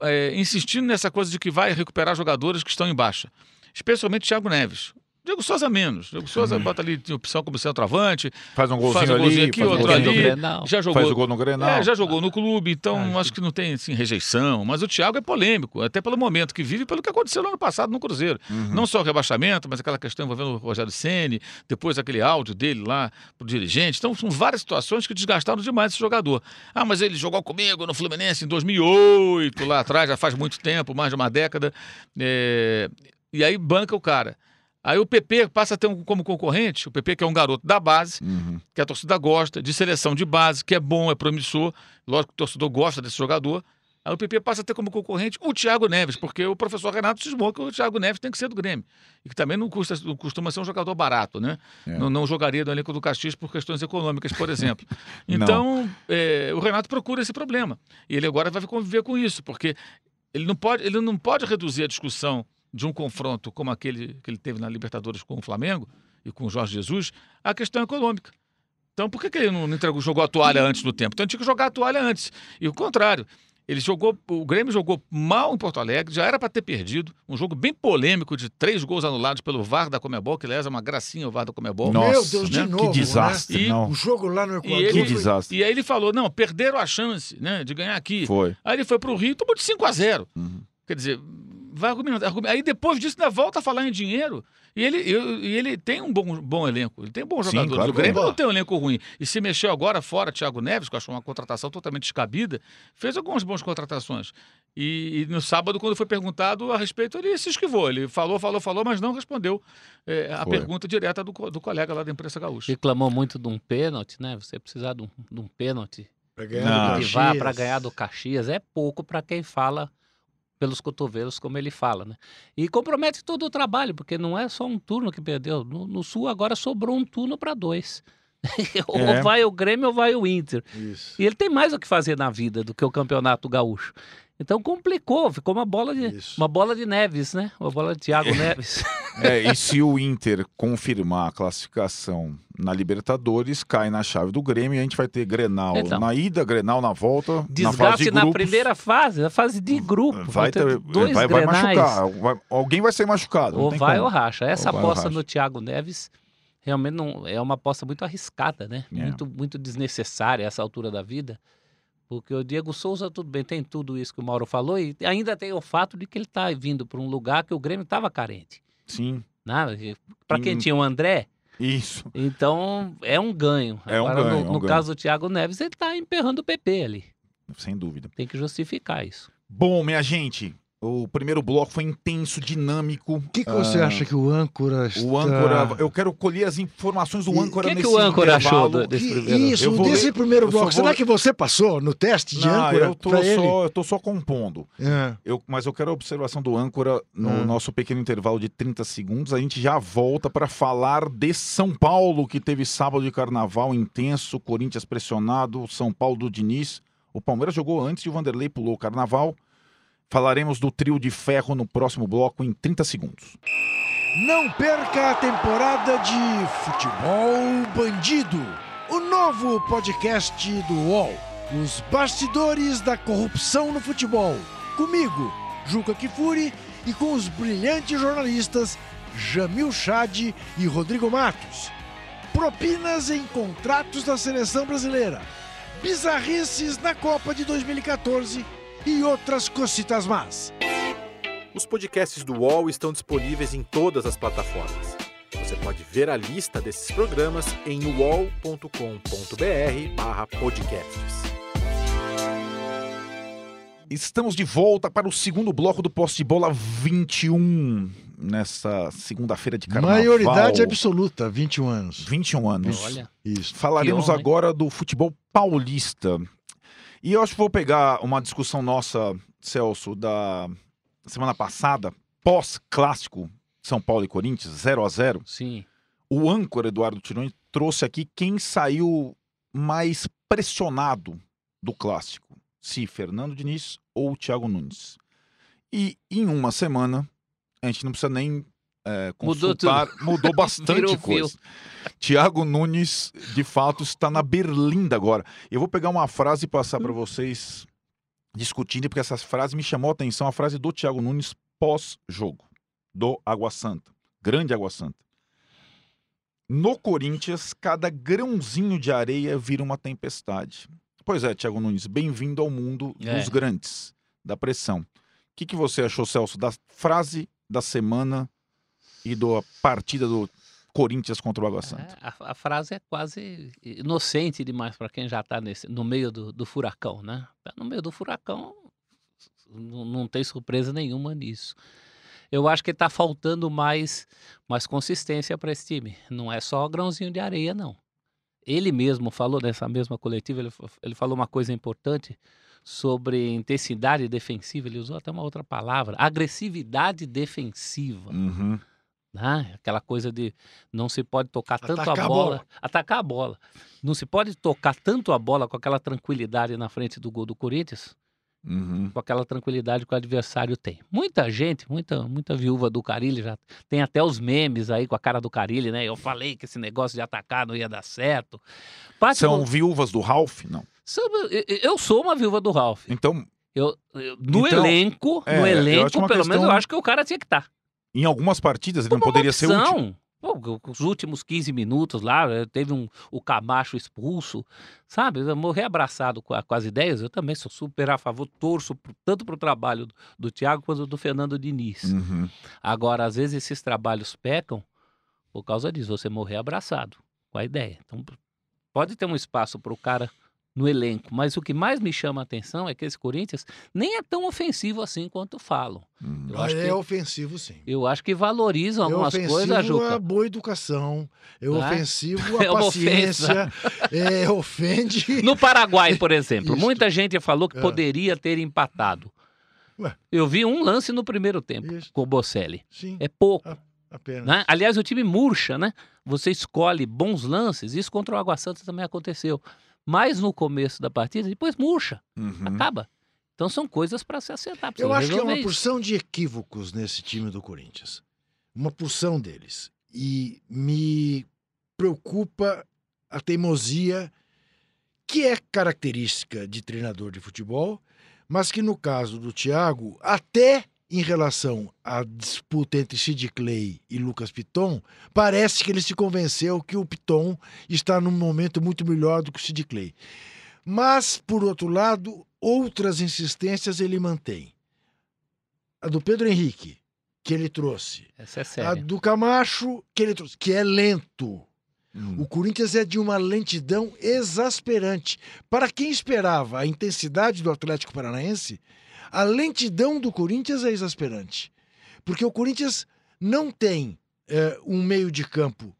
[SPEAKER 3] é, insistindo nessa coisa de que vai recuperar jogadores que estão em baixa, especialmente Thiago Neves. Diego Souza menos. Diego Souza bota ali de opção como centroavante,
[SPEAKER 1] Faz um golzinho
[SPEAKER 3] Faz um
[SPEAKER 1] ali,
[SPEAKER 3] golzinho aqui,
[SPEAKER 1] faz um
[SPEAKER 3] outro
[SPEAKER 1] golzinho
[SPEAKER 3] ali.
[SPEAKER 1] ali,
[SPEAKER 4] Grenal.
[SPEAKER 3] já jogou.
[SPEAKER 1] faz o gol no Grenal.
[SPEAKER 3] É, já jogou no clube, então
[SPEAKER 2] Ah,
[SPEAKER 3] acho que não tem assim, rejeição. Mas o Thiago é polêmico, até pelo momento que vive pelo que aconteceu no ano passado no Cruzeiro.
[SPEAKER 1] Uhum.
[SPEAKER 3] Não só o rebaixamento, mas aquela questão envolvendo o Rogério Ceni, depois aquele áudio dele lá pro dirigente. Então são várias situações que desgastaram demais esse jogador. Ah, mas ele jogou comigo no Fluminense em 2008, lá atrás, já faz muito tempo, mais de uma década. É, E aí banca o cara. Aí o PP passa a ter um, como concorrente, o PP que é um garoto da base,
[SPEAKER 1] Uhum.
[SPEAKER 3] que a torcida gosta, de seleção de base, que é bom, é promissor. Lógico que o torcedor gosta desse jogador. Aí o PP passa a ter como concorrente o Thiago Neves, porque o professor Renato cismou que o Thiago Neves tem que ser do Grêmio. E que também não, custa, não costuma ser um jogador barato, né?
[SPEAKER 1] É.
[SPEAKER 3] Não, não jogaria no elenco do Caxias por questões econômicas, por exemplo. [LAUGHS] Então, é, o Renato procura esse problema. E ele agora vai conviver com isso, porque ele não pode, ele não pode reduzir a discussão de um confronto como aquele que ele teve na Libertadores com o Flamengo e com o Jorge Jesus, à questão econômica. Então, por que, que ele não entregou, jogou a toalha antes do tempo? Então, tinha que jogar a toalha antes. E o contrário. Ele jogou, o Grêmio jogou mal em Porto Alegre, já era para ter perdido. Um jogo bem polêmico de três gols anulados pelo VAR da Comebol, que aliás é uma gracinha o VAR da Comebol.
[SPEAKER 1] Nossa,
[SPEAKER 2] Meu Deus, de
[SPEAKER 3] né?
[SPEAKER 2] novo,
[SPEAKER 1] que desastre,
[SPEAKER 3] né? E
[SPEAKER 1] não.
[SPEAKER 2] O jogo lá no
[SPEAKER 3] E
[SPEAKER 2] Equador.
[SPEAKER 3] ele-
[SPEAKER 1] Que desastre.
[SPEAKER 3] E aí ele falou: não, perderam a chance né, de ganhar aqui.
[SPEAKER 1] Foi.
[SPEAKER 3] Aí ele foi para o Rio e tomou de 5 a 0
[SPEAKER 1] Uhum.
[SPEAKER 3] Quer dizer, vai Aí depois disso ainda volta a falar em dinheiro. E ele, e- e ele tem um bom, bom elenco, ele tem bons
[SPEAKER 1] Sim,
[SPEAKER 3] jogadores.
[SPEAKER 1] claro
[SPEAKER 3] o Grêmio não tem um elenco ruim. E se mexeu agora fora Thiago Neves, que eu acho uma contratação totalmente descabida, fez algumas boas contratações. E, e no sábado, quando foi perguntado a respeito, ele se esquivou. Ele falou, falou, falou, mas não respondeu eh, a
[SPEAKER 1] Foi.
[SPEAKER 3] pergunta direta do, do colega lá da imprensa gaúcha.
[SPEAKER 4] Reclamou muito de um pênalti, né? Você precisar de um, de um pênalti
[SPEAKER 2] Pra ganhar
[SPEAKER 4] para ganhar do Caxias é pouco para quem fala pelos cotovelos, como ele fala, né? E compromete todo o trabalho, porque não é só um turno que perdeu. No, no Sul agora sobrou um turno para dois. [LAUGHS] ou
[SPEAKER 1] É.
[SPEAKER 4] vai o Grêmio ou vai o Inter.
[SPEAKER 2] Isso.
[SPEAKER 4] E ele tem mais o que fazer na vida do que o Campeonato Gaúcho. Então complicou, ficou uma bola de
[SPEAKER 2] Isso.
[SPEAKER 4] uma bola de Neves, né? Uma bola de Thiago Neves. [LAUGHS]
[SPEAKER 1] É, e se o Inter confirmar a classificação na Libertadores, cai na chave do Grêmio e a gente vai ter Grenal
[SPEAKER 4] Então.
[SPEAKER 1] na ida, Grenal na volta, na fase
[SPEAKER 4] Desgaste
[SPEAKER 1] de
[SPEAKER 4] na, primeira fase, a fase de grupo.
[SPEAKER 1] vai,
[SPEAKER 4] ter
[SPEAKER 1] ter,
[SPEAKER 4] dois
[SPEAKER 1] vai, vai machucar. Vai- alguém vai ser machucado.
[SPEAKER 4] Ou vai
[SPEAKER 1] como.
[SPEAKER 4] ou racha. Essa
[SPEAKER 1] ou
[SPEAKER 4] aposta
[SPEAKER 1] racha.
[SPEAKER 4] no Thiago Neves realmente não é uma aposta muito arriscada, né?
[SPEAKER 1] É.
[SPEAKER 4] Muito, muito desnecessária a essa altura da vida. Porque o Diego Souza, tudo bem, tem tudo isso que o Mauro falou, e ainda tem o fato de que ele está vindo para um lugar que o Grêmio estava carente.
[SPEAKER 1] Sim,
[SPEAKER 4] Né? Para quem tinha o André,
[SPEAKER 1] isso.
[SPEAKER 4] então é um ganho.
[SPEAKER 1] É um
[SPEAKER 4] Agora,
[SPEAKER 1] ganho,
[SPEAKER 4] no,
[SPEAKER 1] é um
[SPEAKER 4] no
[SPEAKER 1] ganho.
[SPEAKER 4] caso do Thiago Neves, ele está emperrando o PP ali.
[SPEAKER 1] Sem dúvida.
[SPEAKER 4] Tem que justificar isso.
[SPEAKER 1] Bom, minha gente, o primeiro bloco foi intenso, dinâmico.
[SPEAKER 2] O que, que você
[SPEAKER 1] Ah,
[SPEAKER 2] acha que o âncora está...
[SPEAKER 1] O âncora, eu quero colher as informações do
[SPEAKER 2] E-
[SPEAKER 1] âncora
[SPEAKER 4] o que que
[SPEAKER 1] nesse
[SPEAKER 4] o âncora achou
[SPEAKER 1] intervalo.
[SPEAKER 4] do- desse
[SPEAKER 2] Que
[SPEAKER 4] primeiro?
[SPEAKER 2] Isso,
[SPEAKER 1] Eu vou
[SPEAKER 2] desse
[SPEAKER 1] ler-
[SPEAKER 2] primeiro
[SPEAKER 1] só
[SPEAKER 2] bloco. Será
[SPEAKER 1] vou-
[SPEAKER 2] que você passou no teste de
[SPEAKER 1] Não,
[SPEAKER 2] âncora
[SPEAKER 1] eu tô,
[SPEAKER 2] pra ele?
[SPEAKER 1] só, eu tô só compondo.
[SPEAKER 2] É.
[SPEAKER 1] Eu, mas eu quero a observação do âncora no
[SPEAKER 2] Hum.
[SPEAKER 1] nosso pequeno intervalo de 30 segundos. A gente já volta para falar de São Paulo, que teve sábado de carnaval intenso, Corinthians pressionado, São Paulo do Diniz. O Palmeiras jogou antes e o Vanderlei pulou o carnaval. Falaremos do trio de ferro no próximo bloco em 30 segundos.
[SPEAKER 2] Não perca a temporada de Futebol Bandido, o novo podcast do UOL. Os bastidores da corrupção no futebol. Comigo, Juca Kifuri, e com os brilhantes jornalistas Jamil Chad e Rodrigo Matos. Propinas em contratos da seleção brasileira. Bizarrices na Copa de 2014 e outras cocitas más.
[SPEAKER 5] Os podcasts do UOL estão disponíveis em todas as plataformas. Você pode ver a lista desses programas em uol.com.br/podcasts.
[SPEAKER 1] Estamos de volta para o segundo bloco do Poste de Bola 21, nessa segunda-feira de carnaval.
[SPEAKER 2] Maioridade absoluta, 21 anos.
[SPEAKER 1] 21 anos.
[SPEAKER 4] Olha,
[SPEAKER 2] Isso.
[SPEAKER 1] Falaremos agora do futebol paulista. E eu acho que vou pegar uma discussão nossa, Celso, da semana passada, pós-clássico São Paulo e Corinthians, 0 a 0
[SPEAKER 4] sim.
[SPEAKER 1] O âncora Eduardo Tironi trouxe aqui quem saiu mais pressionado do clássico. Se Fernando Diniz ou Thiago Nunes. E em uma semana, a gente não precisa nem é,
[SPEAKER 4] Mudou
[SPEAKER 1] consultar, mudou, [LAUGHS] bastante
[SPEAKER 4] Virou
[SPEAKER 1] coisa. Thiago Nunes, de fato, está na Berlinda agora. Eu vou pegar uma frase e passar para vocês discutindo, porque essa frase me chamou a atenção, a frase do Thiago Nunes pós-jogo, do Água Santa. Grande Água Santa. No Corinthians, cada grãozinho de areia vira uma tempestade. Pois é, Thiago Nunes, bem-vindo ao mundo
[SPEAKER 4] É.
[SPEAKER 1] dos grandes, da pressão. O que, que você achou, Celso, da frase da semana e da partida do Corinthians contra o Água Santa?
[SPEAKER 4] É, a, a frase é quase inocente demais para quem já está no meio do, do furacão, né? Tá no meio do furacão, não, não tem surpresa nenhuma nisso. Eu acho que está faltando mais, mais consistência para esse time. Não é só grãozinho de areia, não. Ele mesmo falou nessa mesma coletiva, ele, ele falou uma coisa importante sobre intensidade defensiva. Ele usou até uma outra palavra, agressividade defensiva
[SPEAKER 1] Uhum.
[SPEAKER 4] Né? Aquela coisa de não se pode tocar tanto
[SPEAKER 2] Atacar
[SPEAKER 4] a
[SPEAKER 2] a
[SPEAKER 4] bola,
[SPEAKER 2] bola.
[SPEAKER 4] atacar a bola. Não se pode tocar tanto a bola com aquela tranquilidade na frente do gol do Corinthians,
[SPEAKER 1] Uhum.
[SPEAKER 4] com aquela tranquilidade que o adversário tem. Muita gente, muita, muita viúva do Carilli já tem até os memes aí com a cara do Carilli, né? Eu falei que esse negócio de atacar não ia dar certo.
[SPEAKER 1] São
[SPEAKER 4] Particu-
[SPEAKER 1] viúvas do Ralph? Não.
[SPEAKER 4] São- eu- sou uma viúva do Ralph.
[SPEAKER 1] Então,
[SPEAKER 4] Eu, eu- no
[SPEAKER 1] Então,
[SPEAKER 4] elenco,
[SPEAKER 1] é,
[SPEAKER 4] no elenco, pelo menos
[SPEAKER 1] questão-
[SPEAKER 4] eu acho que o cara tinha que estar.
[SPEAKER 1] Em algumas partidas ele não
[SPEAKER 4] Como uma
[SPEAKER 1] poderia ser útil.
[SPEAKER 4] Pô, os últimos 15 minutos lá, eh, teve um, o Camacho expulso, sabe? Eu morrer abraçado com, a- com as ideias, eu também sou super a favor, torço tanto para o trabalho do, do Thiago quanto do Fernando Diniz.
[SPEAKER 1] Uhum.
[SPEAKER 4] Agora, às vezes, esses trabalhos pecam por causa disso, você morrer abraçado com a ideia. Então, pode ter um espaço para o cara no elenco, mas o que mais me chama a atenção é que esse Corinthians nem é tão ofensivo assim quanto falam.
[SPEAKER 1] Uhum.
[SPEAKER 4] Eu acho
[SPEAKER 2] é
[SPEAKER 4] que-
[SPEAKER 2] ofensivo, sim.
[SPEAKER 4] Eu acho que valorizam
[SPEAKER 2] É
[SPEAKER 4] algumas
[SPEAKER 2] ofensivo
[SPEAKER 4] coisas, Juca.
[SPEAKER 2] a boa educação. É
[SPEAKER 4] é?
[SPEAKER 2] ofensivo [LAUGHS] a
[SPEAKER 4] É
[SPEAKER 2] paciência. É, ofende. [LAUGHS]
[SPEAKER 4] No Paraguai, por exemplo,
[SPEAKER 2] Isso.
[SPEAKER 4] muita gente falou que
[SPEAKER 2] É.
[SPEAKER 4] poderia ter empatado.
[SPEAKER 2] Ué.
[SPEAKER 4] Eu vi um lance no primeiro tempo
[SPEAKER 2] Isso.
[SPEAKER 4] com o Bocelli.
[SPEAKER 2] Sim,
[SPEAKER 4] É pouco.
[SPEAKER 2] apenas.
[SPEAKER 4] Né? Aliás, o time murcha, né? Você escolhe bons lances, isso contra o Água Santa também aconteceu. Mas no começo da partida, depois murcha,
[SPEAKER 1] Uhum.
[SPEAKER 4] acaba. Então são coisas para se acertar.
[SPEAKER 2] Eu acho que é uma
[SPEAKER 4] isso.
[SPEAKER 2] porção de equívocos nesse time do Corinthians. Uma porção deles. E me preocupa a teimosia, que é característica de treinador de futebol, mas que no caso do Thiago, até em relação à disputa entre Sid Clay e Lucas Piton, parece que ele se convenceu que o Piton está num momento muito melhor do que o Sid Clay. Mas, por outro lado, outras insistências ele mantém. A do Pedro Henrique, que ele trouxe.
[SPEAKER 4] Essa é
[SPEAKER 2] A
[SPEAKER 4] séria.
[SPEAKER 2] do Camacho, que ele trouxe, que é lento.
[SPEAKER 1] Hum.
[SPEAKER 2] O Corinthians é de uma lentidão exasperante. Para quem esperava a intensidade do Atlético Paranaense, a lentidão do Corinthians é exasperante. Porque o Corinthians não tem eh, um meio de campo,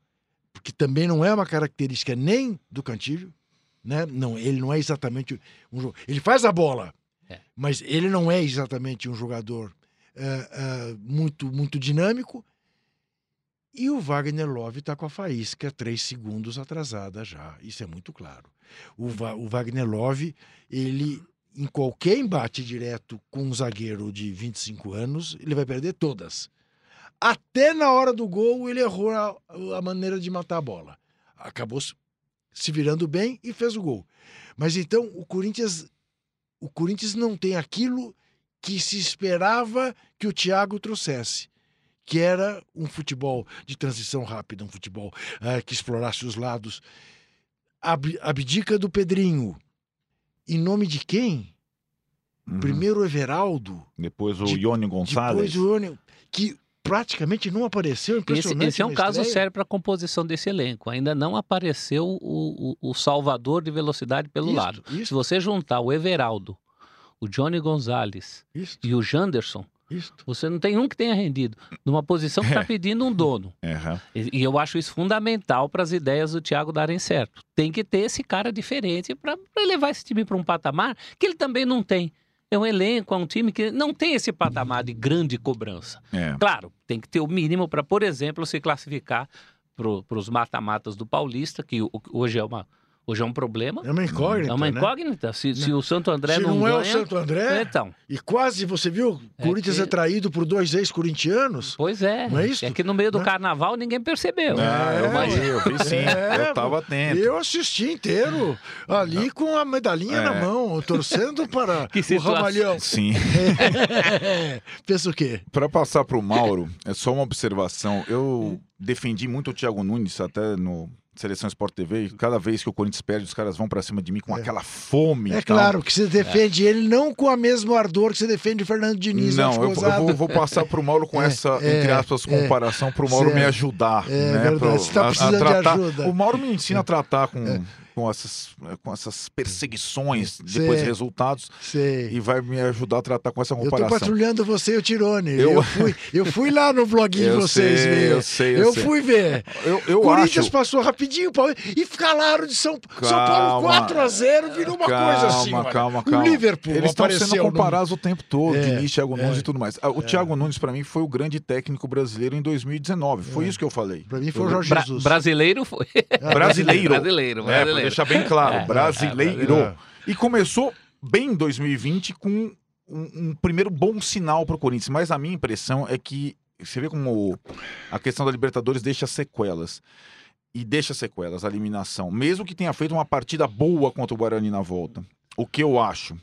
[SPEAKER 2] que também não é uma característica nem do Cantilho, né? Não, ele não é exatamente um jogo. Ele faz a bola,
[SPEAKER 4] É.
[SPEAKER 2] mas ele não é exatamente um jogador eh, eh, muito, muito dinâmico. E o Wagner Love está com a faísca três segundos atrasada já. Isso é muito claro. O, Va- o Wagner Love, ele, em qualquer embate direto com um zagueiro de 25 anos, ele vai perder todas. Até na hora do gol, ele errou a, a maneira de matar a bola. Acabou se- virando bem e fez o gol. Mas então o Corinthians, o Corinthians não tem aquilo que se esperava que o Thiago trouxesse que era um futebol de transição rápida, um futebol eh, que explorasse os lados. Ab- abdica do Pedrinho. Em nome de quem?
[SPEAKER 1] Uhum.
[SPEAKER 2] Primeiro o Everaldo,
[SPEAKER 1] Depois o
[SPEAKER 2] de-
[SPEAKER 1] Ione Gonçalves.
[SPEAKER 2] depois o Ione, que praticamente não apareceu.
[SPEAKER 4] Esse,
[SPEAKER 2] Impressionante
[SPEAKER 4] esse é um caso
[SPEAKER 2] estreia.
[SPEAKER 4] sério para a composição desse elenco. Ainda não apareceu o, o, o salvador de velocidade pelo
[SPEAKER 2] Isto,
[SPEAKER 4] lado. Se
[SPEAKER 2] Isso,
[SPEAKER 4] você juntar o Everaldo, o Johnny Gonzalez
[SPEAKER 2] isso,
[SPEAKER 4] e o Janderson,
[SPEAKER 2] isso.
[SPEAKER 4] você não tem um que tenha rendido. Numa posição que está pedindo um dono. [LAUGHS]
[SPEAKER 1] É.
[SPEAKER 4] E, e eu acho isso fundamental para as ideias do Thiago darem certo. Tem que ter esse cara diferente para levar esse time para um patamar que ele também não tem. É um elenco, é um time que não tem esse patamar de grande cobrança.
[SPEAKER 1] É.
[SPEAKER 4] Claro, tem que ter o mínimo para, por exemplo, se classificar para os mata-matas do Paulista, que hoje é, uma, hoje é um problema.
[SPEAKER 2] É uma incógnita.
[SPEAKER 4] É uma
[SPEAKER 2] né?
[SPEAKER 4] incógnita. Se, se o Santo André
[SPEAKER 2] Se
[SPEAKER 4] não,
[SPEAKER 2] não, é o
[SPEAKER 4] ganha...
[SPEAKER 2] Santo André,
[SPEAKER 4] Então,
[SPEAKER 2] e quase, você viu,
[SPEAKER 4] É
[SPEAKER 2] Corinthians
[SPEAKER 4] que-
[SPEAKER 2] é traído por dois ex-corintianos.
[SPEAKER 4] pois é.
[SPEAKER 2] Não é isso?
[SPEAKER 4] que no meio do
[SPEAKER 2] Né?
[SPEAKER 4] carnaval ninguém percebeu.
[SPEAKER 1] Ah, eu
[SPEAKER 2] É,
[SPEAKER 1] vi, eu vi sim.
[SPEAKER 2] É,
[SPEAKER 1] eu tava atento.
[SPEAKER 2] Eu assisti inteiro, ali com a medalhinha
[SPEAKER 1] É.
[SPEAKER 2] na mão, torcendo para [LAUGHS]
[SPEAKER 4] Que
[SPEAKER 2] o. Ramalhão.
[SPEAKER 1] Sim. [LAUGHS]
[SPEAKER 2] Pensa o quê?
[SPEAKER 1] Para passar para o Mauro, é só uma observação. Eu defendi muito o Thiago Nunes até no Seleção Sport TV. e Cada vez que o Corinthians perde, os caras vão para cima de mim com
[SPEAKER 2] É.
[SPEAKER 1] aquela fome.
[SPEAKER 2] É claro que você defende ele não com o mesmo ardor que você defende o Fernando Diniz.
[SPEAKER 1] Não, eu, eu vou, vou passar para o Mauro com
[SPEAKER 2] É,
[SPEAKER 1] essa,
[SPEAKER 2] é,
[SPEAKER 1] entre aspas,
[SPEAKER 2] é.
[SPEAKER 1] comparação, para o Mauro me ajudar.
[SPEAKER 2] É
[SPEAKER 1] né,
[SPEAKER 2] verdade,
[SPEAKER 1] pro-
[SPEAKER 2] você tá
[SPEAKER 1] a- a
[SPEAKER 2] precisando de
[SPEAKER 1] tratar-
[SPEAKER 2] ajuda. É.
[SPEAKER 1] O Mauro me ensina a tratar com, com, essas, com essas perseguições, depois
[SPEAKER 2] Sei.
[SPEAKER 1] resultados,
[SPEAKER 2] Sei.
[SPEAKER 1] e vai me ajudar a tratar com essa
[SPEAKER 2] Eu tô
[SPEAKER 1] comparação.
[SPEAKER 2] patrulhando você e o Tirone.
[SPEAKER 1] Eu-
[SPEAKER 2] Eu, fui, eu fui lá no bloguinho de
[SPEAKER 1] Eu
[SPEAKER 2] vocês
[SPEAKER 1] sei,
[SPEAKER 2] ver.
[SPEAKER 1] eu sei, eu
[SPEAKER 2] Eu
[SPEAKER 1] sei.
[SPEAKER 2] fui ver.
[SPEAKER 1] Eu, eu
[SPEAKER 2] Corinthians
[SPEAKER 1] acho...
[SPEAKER 2] passou rapidinho e calaram de São, São Paulo
[SPEAKER 1] Calma.
[SPEAKER 2] 4x0, virou uma
[SPEAKER 1] calma,
[SPEAKER 2] coisa assim.
[SPEAKER 1] Calma,
[SPEAKER 2] O
[SPEAKER 1] calma,
[SPEAKER 2] Liverpool
[SPEAKER 1] Eles estão sendo
[SPEAKER 2] no-
[SPEAKER 1] comparados o tempo todo,
[SPEAKER 2] É,
[SPEAKER 1] Diniz, Thiago Nunes
[SPEAKER 2] é,
[SPEAKER 1] e tudo mais. Ah, O Thiago Nunes, para mim, foi o grande técnico brasileiro em 2019. Foi
[SPEAKER 2] É.
[SPEAKER 1] isso que eu falei.
[SPEAKER 2] Pra mim foi o Jorge
[SPEAKER 4] Bra-
[SPEAKER 2] Jesus.
[SPEAKER 4] brasileiro foi.
[SPEAKER 2] Ah,
[SPEAKER 1] Brasileiro. [LAUGHS]
[SPEAKER 4] brasileiro,
[SPEAKER 1] É,
[SPEAKER 4] brasileiro.
[SPEAKER 1] Deixar bem claro,
[SPEAKER 4] É,
[SPEAKER 1] brasileiro.
[SPEAKER 4] é.
[SPEAKER 1] E começou bem em 2020 com um, um primeiro bom sinal para o Corinthians. Mas a minha impressão é que você vê como a questão da Libertadores deixa sequelas. E deixa sequelas, a eliminação. Mesmo que tenha feito uma partida boa contra o Guarani na volta. O que eu acho.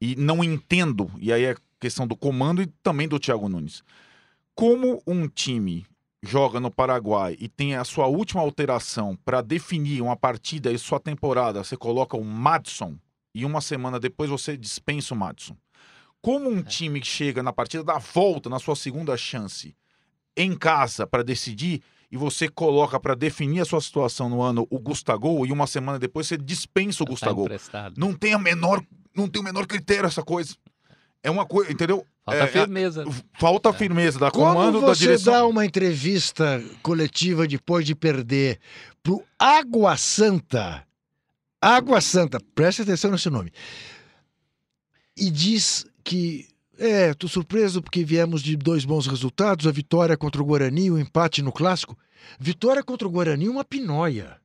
[SPEAKER 1] E não entendo, e aí é questão do comando e também do Thiago Nunes. Como um time joga no Paraguai e tem a sua última alteração para definir uma partida e sua temporada, você coloca o Madison e uma semana depois você dispensa o Madison. Como um time que chega na partida da volta, na sua segunda chance, em casa para decidir e você coloca para definir a sua situação no ano o Gustavo e uma semana depois você dispensa o
[SPEAKER 4] Tá
[SPEAKER 1] Gustavo. Não tem a menor, não tem o menor critério essa coisa. É uma coisa, entendeu?
[SPEAKER 4] Falta
[SPEAKER 1] é,
[SPEAKER 4] firmeza.
[SPEAKER 1] Falta a firmeza da
[SPEAKER 2] Como
[SPEAKER 1] comando da
[SPEAKER 2] você
[SPEAKER 1] direção.
[SPEAKER 2] dá uma entrevista coletiva depois de perder pro Água Santa, Água Santa, preste atenção nesse nome, e diz que é, tô surpreso porque viemos de dois bons resultados, a vitória contra o Guarani, o empate no clássico. Vitória contra o Guarani, uma pinóia.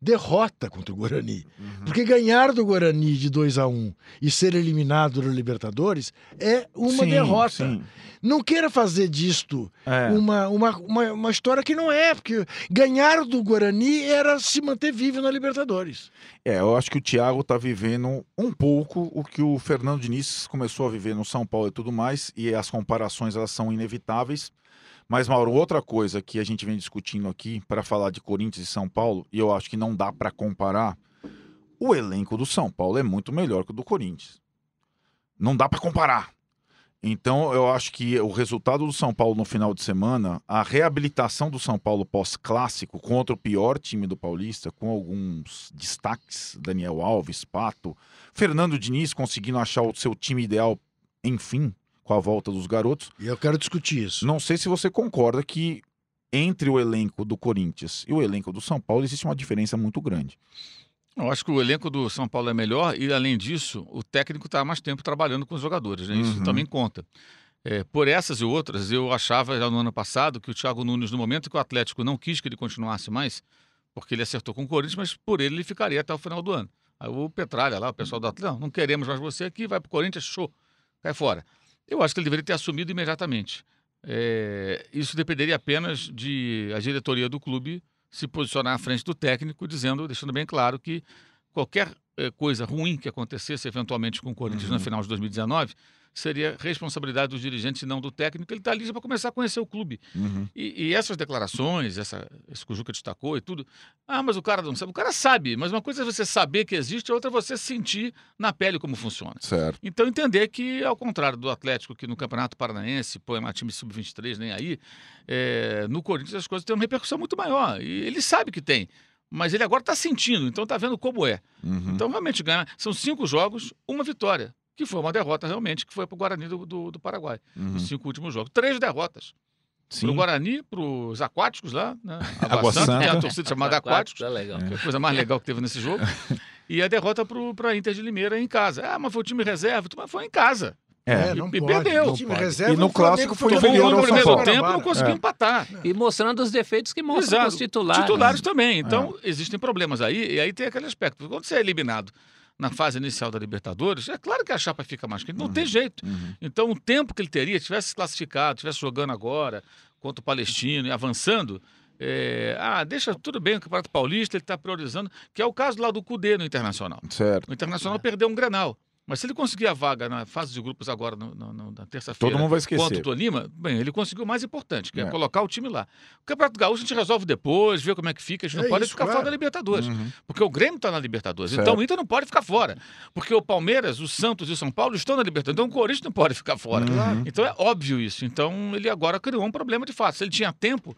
[SPEAKER 2] Derrota contra o Guarani.
[SPEAKER 1] Uhum.
[SPEAKER 2] Porque ganhar do Guarani de 2 a 1 e ser eliminado da Libertadores é uma
[SPEAKER 1] Sim,
[SPEAKER 2] derrota.
[SPEAKER 1] sim.
[SPEAKER 2] Não queira fazer disto
[SPEAKER 1] É.
[SPEAKER 2] uma, uma, uma, uma história que não é, porque ganhar do Guarani era se manter vivo na Libertadores.
[SPEAKER 1] É, eu acho que o Thiago tá vivendo um pouco o que o Fernando Diniz começou a viver no São Paulo e tudo mais, e as comparações elas são inevitáveis. Mas, Mauro, outra coisa que a gente vem discutindo aqui para falar de Corinthians e São Paulo, e eu acho que não dá para comparar, o elenco do São Paulo é muito melhor que o do Corinthians. Não dá para comparar. Então, eu acho que o resultado do São Paulo no final de semana, a reabilitação do São Paulo pós-clássico contra o pior time do Paulista, com alguns destaques, Daniel Alves, Pato, Fernando Diniz conseguindo achar o seu time ideal, enfim, com a volta dos garotos.
[SPEAKER 2] E eu quero discutir isso.
[SPEAKER 1] Não sei se você concorda que entre o elenco do Corinthians e o elenco do São Paulo existe uma diferença muito grande.
[SPEAKER 3] Eu acho que o elenco do São Paulo é melhor e, além disso, o técnico está há mais tempo trabalhando com os jogadores, né? Isso
[SPEAKER 1] Uhum.
[SPEAKER 3] também conta. É, por essas e outras, eu achava já no ano passado que o Thiago Nunes, no momento que o Atlético não quis que ele continuasse mais, porque ele acertou com o Corinthians, mas por ele ele ficaria até o final do ano. Aí o Petralha lá, o pessoal do Atlético, não, não queremos mais você aqui, vai para o Corinthians, show, cai fora. Eu acho que ele deveria ter assumido imediatamente. É, isso dependeria apenas de a diretoria do clube se posicionar à frente do técnico, dizendo, deixando bem claro que qualquer coisa ruim que acontecesse eventualmente com o Corinthians
[SPEAKER 1] Uhum.
[SPEAKER 3] no final de 2019 seria responsabilidade dos dirigentes e não do técnico. Ele está ali para começar a conhecer o clube.
[SPEAKER 1] Uhum.
[SPEAKER 3] E, e essas declarações, essa, isso que o Juca destacou e tudo. Ah, mas o cara não sabe. O cara sabe, mas uma coisa é você saber que existe, a outra é você sentir na pele como funciona.
[SPEAKER 1] Certo.
[SPEAKER 3] Então entender que, ao contrário do Atlético, que no Campeonato Paranaense, pô, é um time sub-23, nem aí, é, no Corinthians as coisas têm uma repercussão muito maior. E ele sabe que tem. Mas ele agora está sentindo, então está vendo como é.
[SPEAKER 1] Uhum.
[SPEAKER 3] Então, realmente, ganha. São cinco jogos, uma vitória. Que foi uma derrota, realmente, que foi para o Guarani do, do, do Paraguai.
[SPEAKER 1] Uhum.
[SPEAKER 3] Os cinco últimos jogos. Três derrotas. Para o. Guarani, para os aquáticos lá, né?
[SPEAKER 1] Água
[SPEAKER 3] Santa,
[SPEAKER 1] Santa.
[SPEAKER 3] é a torcida chamada [LAUGHS] Aquáticos.
[SPEAKER 4] É legal.
[SPEAKER 3] Que é a coisa mais legal que teve nesse jogo. [LAUGHS] E a derrota para a Inter de Limeira em casa. Ah, mas foi o time reserva, mas foi em casa.
[SPEAKER 1] É.
[SPEAKER 2] não
[SPEAKER 3] e
[SPEAKER 2] pode.
[SPEAKER 3] perdeu.
[SPEAKER 2] O time
[SPEAKER 3] Pode.
[SPEAKER 2] reserva
[SPEAKER 1] E no clássico foi inferior ao
[SPEAKER 3] no primeiro
[SPEAKER 1] Paulo.
[SPEAKER 3] tempo, não conseguiu
[SPEAKER 1] É.
[SPEAKER 3] empatar.
[SPEAKER 4] E mostrando os defeitos que mostram os titulares.
[SPEAKER 3] Titulares também. Então, existem problemas aí, e aí tem aquele aspecto. Quando você é eliminado na fase inicial da Libertadores, é claro que a chapa fica mais quente, não tem jeito.
[SPEAKER 1] Uhum.
[SPEAKER 3] Então, o tempo que ele teria, tivesse se classificado, tivesse jogando agora contra o Palestino e avançando, é, ah, deixa tudo bem, o Campeonato Paulista, ele está priorizando, que é o caso lá do Cudê no Internacional.
[SPEAKER 1] Certo.
[SPEAKER 3] O Internacional perdeu um Grenal. Mas se ele conseguir a vaga na fase de grupos agora, no- no- na terça-feira,
[SPEAKER 1] Todo mundo vai
[SPEAKER 3] contra
[SPEAKER 1] esquecer.
[SPEAKER 3] o Tolima, bem, ele conseguiu o mais importante, que é,
[SPEAKER 1] É.
[SPEAKER 3] colocar o time lá. O Campeonato Gaúcho a gente resolve depois, vê como é que fica, a gente não
[SPEAKER 2] É
[SPEAKER 3] pode
[SPEAKER 2] isso,
[SPEAKER 3] ficar
[SPEAKER 2] claro.
[SPEAKER 3] fora da Libertadores.
[SPEAKER 1] Uhum.
[SPEAKER 3] Porque o Grêmio está na Libertadores.
[SPEAKER 1] Certo.
[SPEAKER 3] Então o Inter não pode ficar fora. Porque o Palmeiras, o Santos e o São Paulo estão na Libertadores. Então o Corinthians não pode ficar fora.
[SPEAKER 1] Uhum.
[SPEAKER 3] Então é óbvio isso. Então ele agora criou um problema de fato. Se ele tinha tempo,